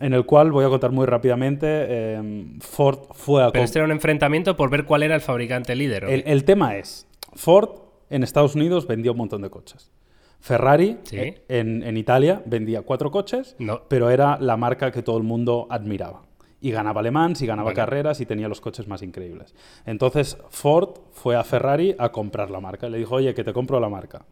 en el cual, voy a contar muy rápidamente, eh, Ford fue a... Pero este era un enfrentamiento por ver cuál era el fabricante líder. el, el tema es, Ford en Estados Unidos vendió un montón de coches. Ferrari Sí. en, en Italia vendía cuatro coches, No. pero era la marca que todo el mundo admiraba. Y ganaba alemán, y ganaba carreras y tenía los coches más increíbles. Entonces Ford fue a Ferrari a comprar la marca. Le dijo, oye, que te compro la marca.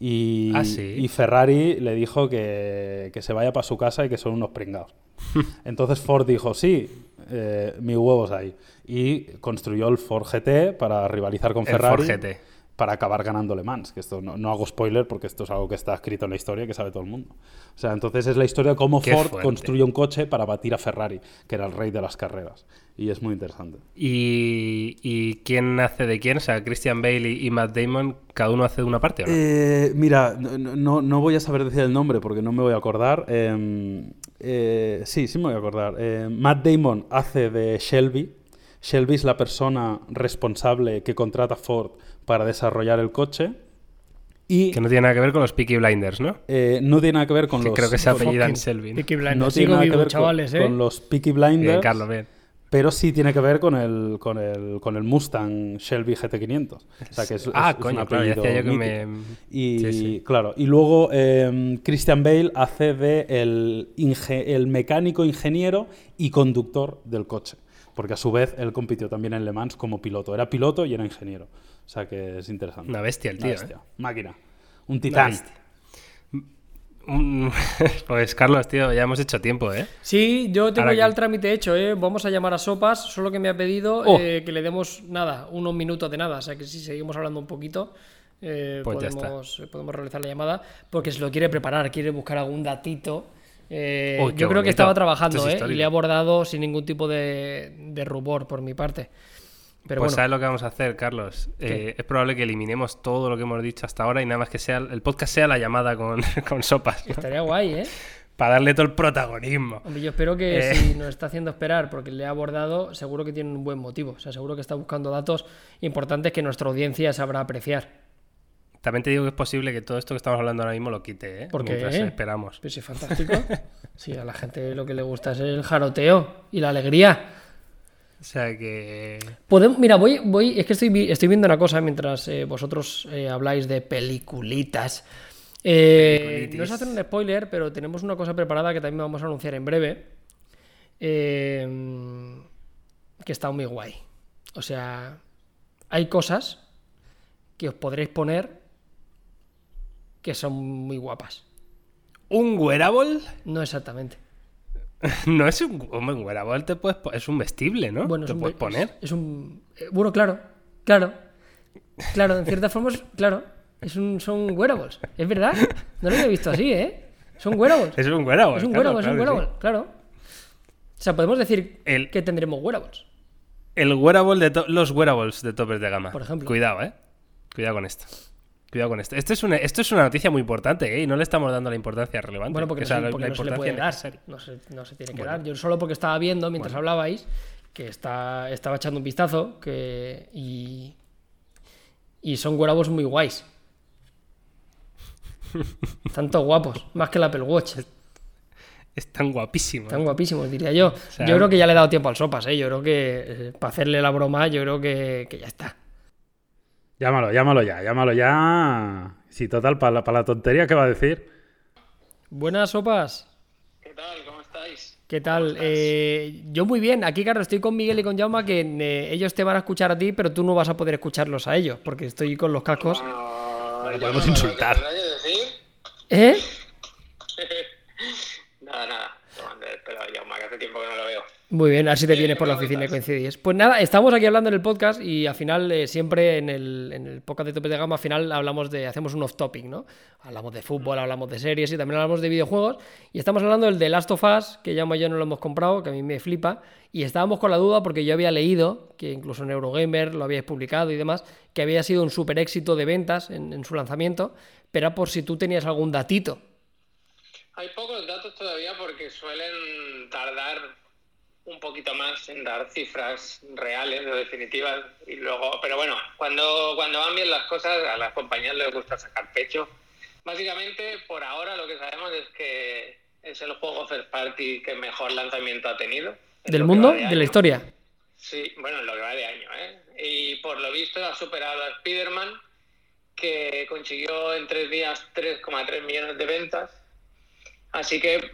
Y, Ah, ¿sí? y Ferrari le dijo que, que se vaya para su casa y que son unos pringados. Entonces Ford dijo, sí, eh, mi huevos ahí. Y construyó el Ford GT para rivalizar con El Ferrari. Ford GT. Para acabar ganando Le Mans. Que esto no, no, hago spoiler porque esto es algo que está escrito en la historia que sabe todo el mundo. O sea, entonces es la historia de cómo Qué Ford fuerte. construye un coche para batir a Ferrari, que era el rey de las carreras. Y es muy interesante. ¿Y, y quién hace de quién? O sea, Christian Bale y, Matt Damon, ¿cada uno hace de una parte o no? Eh, mira, no, voy a saber decir el nombre porque no me voy a acordar. Eh, eh, sí, sí me voy a acordar. Matt Damon hace de Shelby. Shelby es la persona responsable que contrata a Ford para desarrollar el coche. Y Que no tiene nada que ver con los Peaky Blinders, ¿no? eh, no tiene nada que ver con Que los. creo que se apellidan Fucking Shelby. ¿no? Blinders. tiene Sigo nada que ver con- chavales, con, ¿eh? los Peaky Bien, Blinders. Carlos, bien. Pero sí tiene que ver con el, con el, con el Mustang Shelby GT500. O sea, que es, Ah, es- coño, claro, ya decía yo que me- Y Sí, sí. claro, y luego eh, Christian Bale hace de el, inge- el mecánico ingeniero y conductor del coche. Porque a su vez él compitió también en Le Mans como piloto. Era piloto y era ingeniero. O sea que es interesante. Una bestia el Una tío, bestia. ¿eh? Máquina. Un titán. bestia. Mm, Pues Carlos, tío, ya hemos hecho tiempo, ¿eh? Sí, yo tengo Ahora ya que- el trámite hecho, ¿eh? Vamos a llamar a Sopas, solo que me ha pedido Oh. eh, que le demos nada, unos minutos de nada. O sea que si seguimos hablando un poquito, eh, Pues podemos, eh, podemos realizar la llamada, porque se lo quiere preparar, quiere buscar algún datito. Eh, yo creo que estaba trabajando, es ¿eh? Y le he abordado sin ningún tipo de, de rubor por mi parte. Pero pues bueno, ¿sabes lo que vamos a hacer, Carlos? Eh, es probable que eliminemos todo lo que hemos dicho hasta ahora y nada más que sea el podcast sea la llamada con, con sopas. ¿no? estaría guay, ¿eh? Para darle todo el protagonismo. Hombre, yo espero que Eh. si nos está haciendo esperar porque le he abordado, seguro que tiene un buen motivo. O sea, seguro que está buscando datos importantes que nuestra audiencia sabrá apreciar. También te digo que es posible que todo esto que estamos hablando ahora mismo lo quite, ¿eh? ¿Por qué? Mientras esperamos. Pues sí, fantástico. Sí, a la gente lo que le gusta es el jaroteo y la alegría. O sea que... Podemos, mira, voy, voy, es que estoy, estoy viendo una cosa mientras eh, vosotros eh, habláis de peliculitas. Eh, no es hacer un spoiler, pero tenemos una cosa preparada que también vamos a anunciar en breve. eh, que está muy guay. O sea, hay cosas que os podréis poner que son muy guapas. ¿Un wearable? No exactamente. no es un, hombre, un wearable, te puedes es un vestible, ¿no? Bueno, te puedes es- poner. Es, un. eh, bueno, claro, claro. Claro, en cierta forma, es- claro. Es un, son wearables. Es verdad. No lo había visto así, ¿eh? Son wearables. Es un wearable. Es un claro, wearable, es un claro wearable, claro. O sea, podemos decir El- que tendremos wearables. El wearable de los wearables de topes de gama. Por ejemplo. Cuidado, ¿eh? Cuidado con esto. Cuidado con esto. Esto es una, esto es una noticia muy importante, ¿eh? Y no le estamos dando la importancia relevante. Bueno, porque, O sea, no, se- la- porque la no se le puede dar. No se, no se tiene que dar. Yo solo porque estaba viendo mientras hablabais que está, estaba echando un vistazo que, y, y son wearables muy guays. Tanto guapos, más que el Apple Watch. Están guapísimos. Están guapísimos, diría yo. sea, yo creo que ya le he dado tiempo al sopas, ¿eh? Yo creo que eh, para hacerle la broma, yo creo que, que ya está. Llámalo, llámalo ya, llámalo ya. Sí, total, para la, pa' la tontería que va a decir. Buenas sopas. ¿Qué tal? ¿Cómo estáis? ¿Qué tal? Eh, yo muy bien. Aquí, Carlos, estoy con Miguel y con Jaume, que eh, ellos te van a escuchar a ti, pero tú no vas a poder escucharlos a ellos, porque estoy con los cascos. No, yo podemos no, insultar. ¿qué queráis decir? ¿Eh? Nada, nada. Jaume, que hace tiempo que no lo veo. Muy bien, así te Sí, vienes por la ¿cómo oficina y coincidís. Pues nada, estamos aquí hablando en el podcast y al final, eh, siempre en el, en el podcast de Tope de Gama, al final hablamos de, hacemos un off-topic, ¿no? Hablamos de fútbol, hablamos de series y también hablamos de videojuegos. Y estamos hablando del de Last of Us, que ya y yo no lo hemos comprado, que a mí me flipa. Y estábamos con la duda porque yo había leído, que incluso en Eurogamer lo habíais publicado y demás, que había sido un super éxito de ventas en, en su lanzamiento, pero era por si tú tenías algún datito. Hay pocos datos todavía porque suelen tardar un poquito más en dar cifras reales o definitivas y luego, pero bueno, cuando, cuando van bien las cosas a las compañías les gusta sacar pecho. Básicamente, por ahora lo que sabemos es que es el juego first party que mejor lanzamiento ha tenido. en ¿Del mundo? ¿De la historia? Sí, bueno, en lo que va de año, ¿eh? Y por lo visto ha superado a Spider-Man, que consiguió en tres días 3,3 millones de ventas. Así que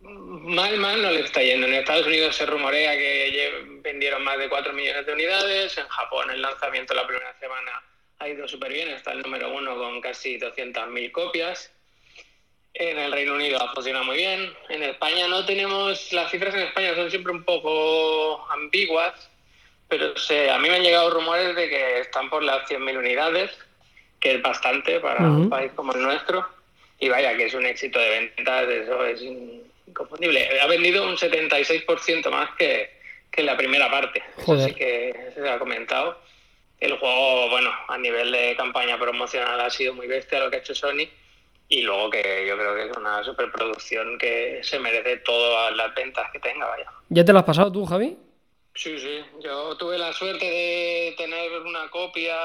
mal, mal no le está yendo. En Estados Unidos se rumorea que vendieron más de 4 millones de unidades. En Japón el lanzamiento la primera semana ha ido súper bien, está el número uno con casi 200.000 copias. En el Reino Unido ha funcionado muy bien. En España no tenemos, las cifras en España son siempre un poco ambiguas pero sé, a mí me han llegado rumores de que están por las 100.000 unidades, que es bastante para un país como el nuestro. Y vaya, que es un éxito de ventas, eso es inconfundible. Ha vendido un 76% más que, que la primera parte. Así que se ha comentado. El juego, bueno, a nivel de campaña promocional ha sido muy bestia lo que ha hecho Sony. Y luego que yo creo que es una superproducción que se merece todas las ventas que tenga, vaya. ¿Ya te lo has pasado tú, Javi? Sí, sí. Yo tuve la suerte de tener una copia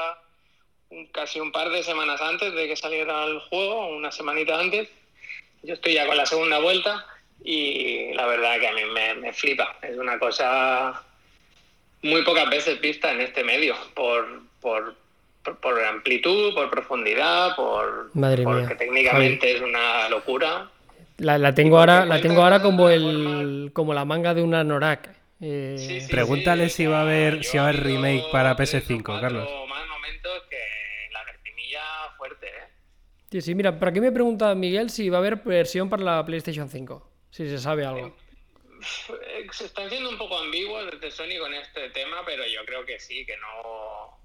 casi un par de semanas antes de que saliera el juego, una semanita antes. Yo estoy ya con la segunda vuelta y la verdad que a mí me, flipa. Es una cosa muy pocas veces vista en este medio por, por, por, amplitud, por profundidad, por Madre porque técnicamente es una locura. La, tengo ahora, la tengo ahora como el como la manga de una Norak. Eh, Pregúntale si va a haber si va a haber remake para PS5, Carlos. Sí, sí, mira, ¿para qué me pregunta Miguel si va a haber versión para la PlayStation 5? Si se sabe algo. Eh, se están siendo un poco ambiguos desde Sony con este tema, pero yo creo que sí, que no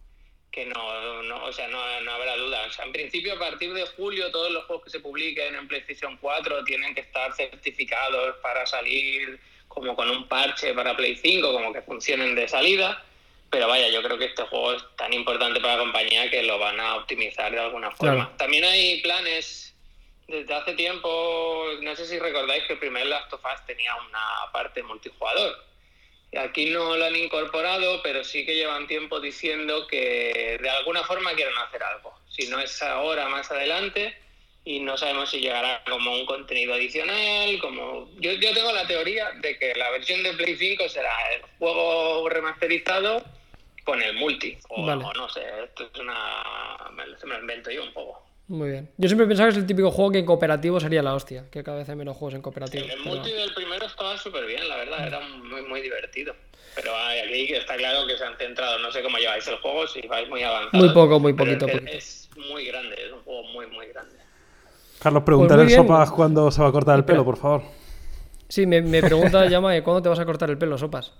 que no, no o sea, no, habrá duda. O sea, en principio, a partir de julio, todos los juegos que se publiquen en PlayStation 4 tienen que estar certificados para salir como con un parche para Play 5, como que funcionen de salida. Pero vaya, yo creo que este juego es tan importante para la compañía que lo van a optimizar de alguna forma. También hay planes desde hace tiempo, no sé si recordáis que el primer Last of Us tenía una parte multijugador. Aquí no lo han incorporado, pero sí que llevan tiempo diciendo que de alguna forma quieren hacer algo. Si no es ahora, más adelante, y no sabemos si llegará como un contenido adicional, como yo, yo tengo la teoría de que la versión de Play 5 será el juego remasterizado con el multi. O, no sé, esto es una. Se me lo invento yo un poco. Muy bien. Yo siempre pensaba que es el típico juego que en cooperativo sería la hostia, que cada vez hay menos juegos en cooperativo. el multi del primero estaba súper bien, la verdad, era muy, muy divertido. Pero aquí está claro que se han centrado, no sé cómo lleváis el juego, si vais muy avanzado. Muy poco, muy poquito. Es, muy grande, es un juego muy, muy grande. Carlos, preguntarle pues Sopas cuándo se va a cortar el pelo, por favor. Sí, me, me pregunta Llama, ¿cuándo te vas a cortar el pelo, Sopas?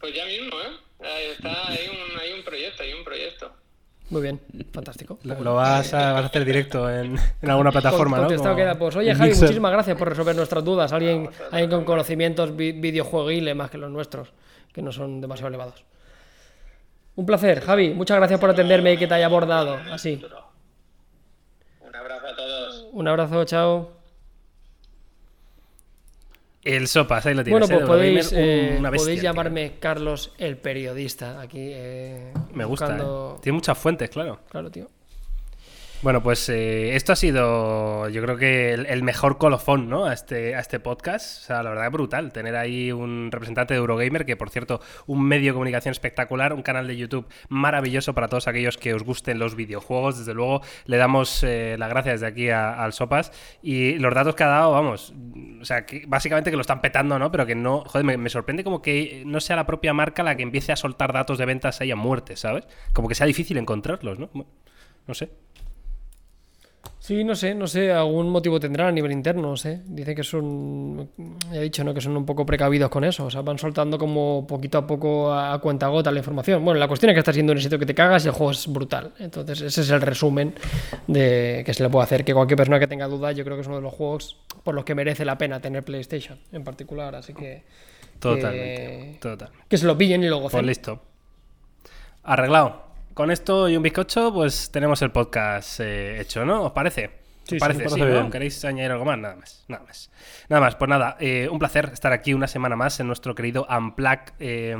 Pues ya mismo, ¿eh? Está, hay, un, hay un proyecto, hay un proyecto. Muy bien, fantástico. Lo, vas, a, hacer directo en, alguna plataforma, ¿no? Queda, pues oye, Javi, muchísimas gracias por resolver nuestras dudas. Alguien, alguien con conocimientos videojueguiles más que los nuestros, que no son demasiado elevados. Un placer, Javi. Muchas gracias por atenderme y que te haya abordado así. Un abrazo a todos. Un abrazo, chao. El Sopas, ahí lo tienes. Bueno, pues eh, podéis, llamarme Carlos el periodista aquí. Eh, Me gusta. ¿eh? Tiene muchas fuentes, claro. Claro, tío. Bueno, pues eh, esto ha sido, yo creo que el, mejor colofón, ¿no? A este, a este podcast. O sea, la verdad brutal tener ahí un representante de Eurogamer, que por cierto, un medio de comunicación espectacular, un canal de YouTube maravilloso para todos aquellos que os gusten los videojuegos. Desde luego, le damos eh, las gracias desde aquí al Sopas. Y los datos que ha dado, vamos, o sea, que básicamente que lo están petando, ¿no? Pero que no, joder, me, me sorprende como que no sea la propia marca la que empiece a soltar datos de ventas ahí a muerte, ¿sabes? Como que sea difícil encontrarlos, ¿no? No sé. Sí, no sé, no sé, algún motivo tendrán a nivel interno, no sé. Dice que son, he dicho, ¿no? Que son un poco precavidos con eso, o sea, van soltando como poquito a poco a, cuenta gota la información. Bueno, la cuestión es que está siendo un sitio que te cagas y el juego es brutal. Entonces, ese es el resumen de que se le puede hacer. Que cualquier persona que tenga dudas, yo creo que es uno de los juegos por los que merece la pena tener PlayStation en particular, así que... Totalmente, que, que se lo pillen y luego... Pues listo. Arreglado con esto y un bizcocho, pues tenemos el podcast eh, hecho, ¿no? ¿Os parece? Sí, parece, sí, ¿Queréis añadir algo más? Nada más, nada más. Nada más, pues nada, eh, un placer estar aquí una semana más en nuestro querido Unplug eh,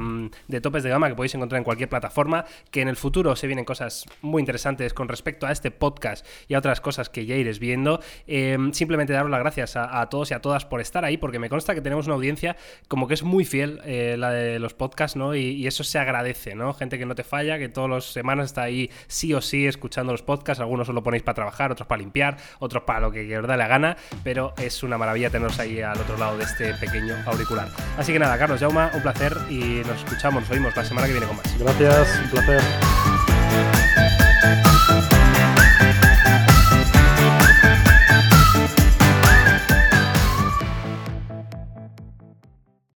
de topes de gama que podéis encontrar en cualquier plataforma, que en el futuro se vienen cosas muy interesantes con respecto a este podcast y a otras cosas que ya iréis viendo. Eh, simplemente daros las gracias a, todos y a todas por estar ahí, porque me consta que tenemos una audiencia como que es muy fiel, la de los podcasts, ¿no? Y, eso se agradece, ¿no? Gente que no te falla, que todas las semanas está ahí sí o sí escuchando los podcasts, algunos os lo ponéis para trabajar, otros para limpiar, otros para lo que os da la gana, pero es una maravilla tenernos ahí al otro lado de este pequeño auricular. Así que nada, Carlos Jauma, un placer y nos escuchamos, nos oímos la semana que viene con más. Gracias, un placer.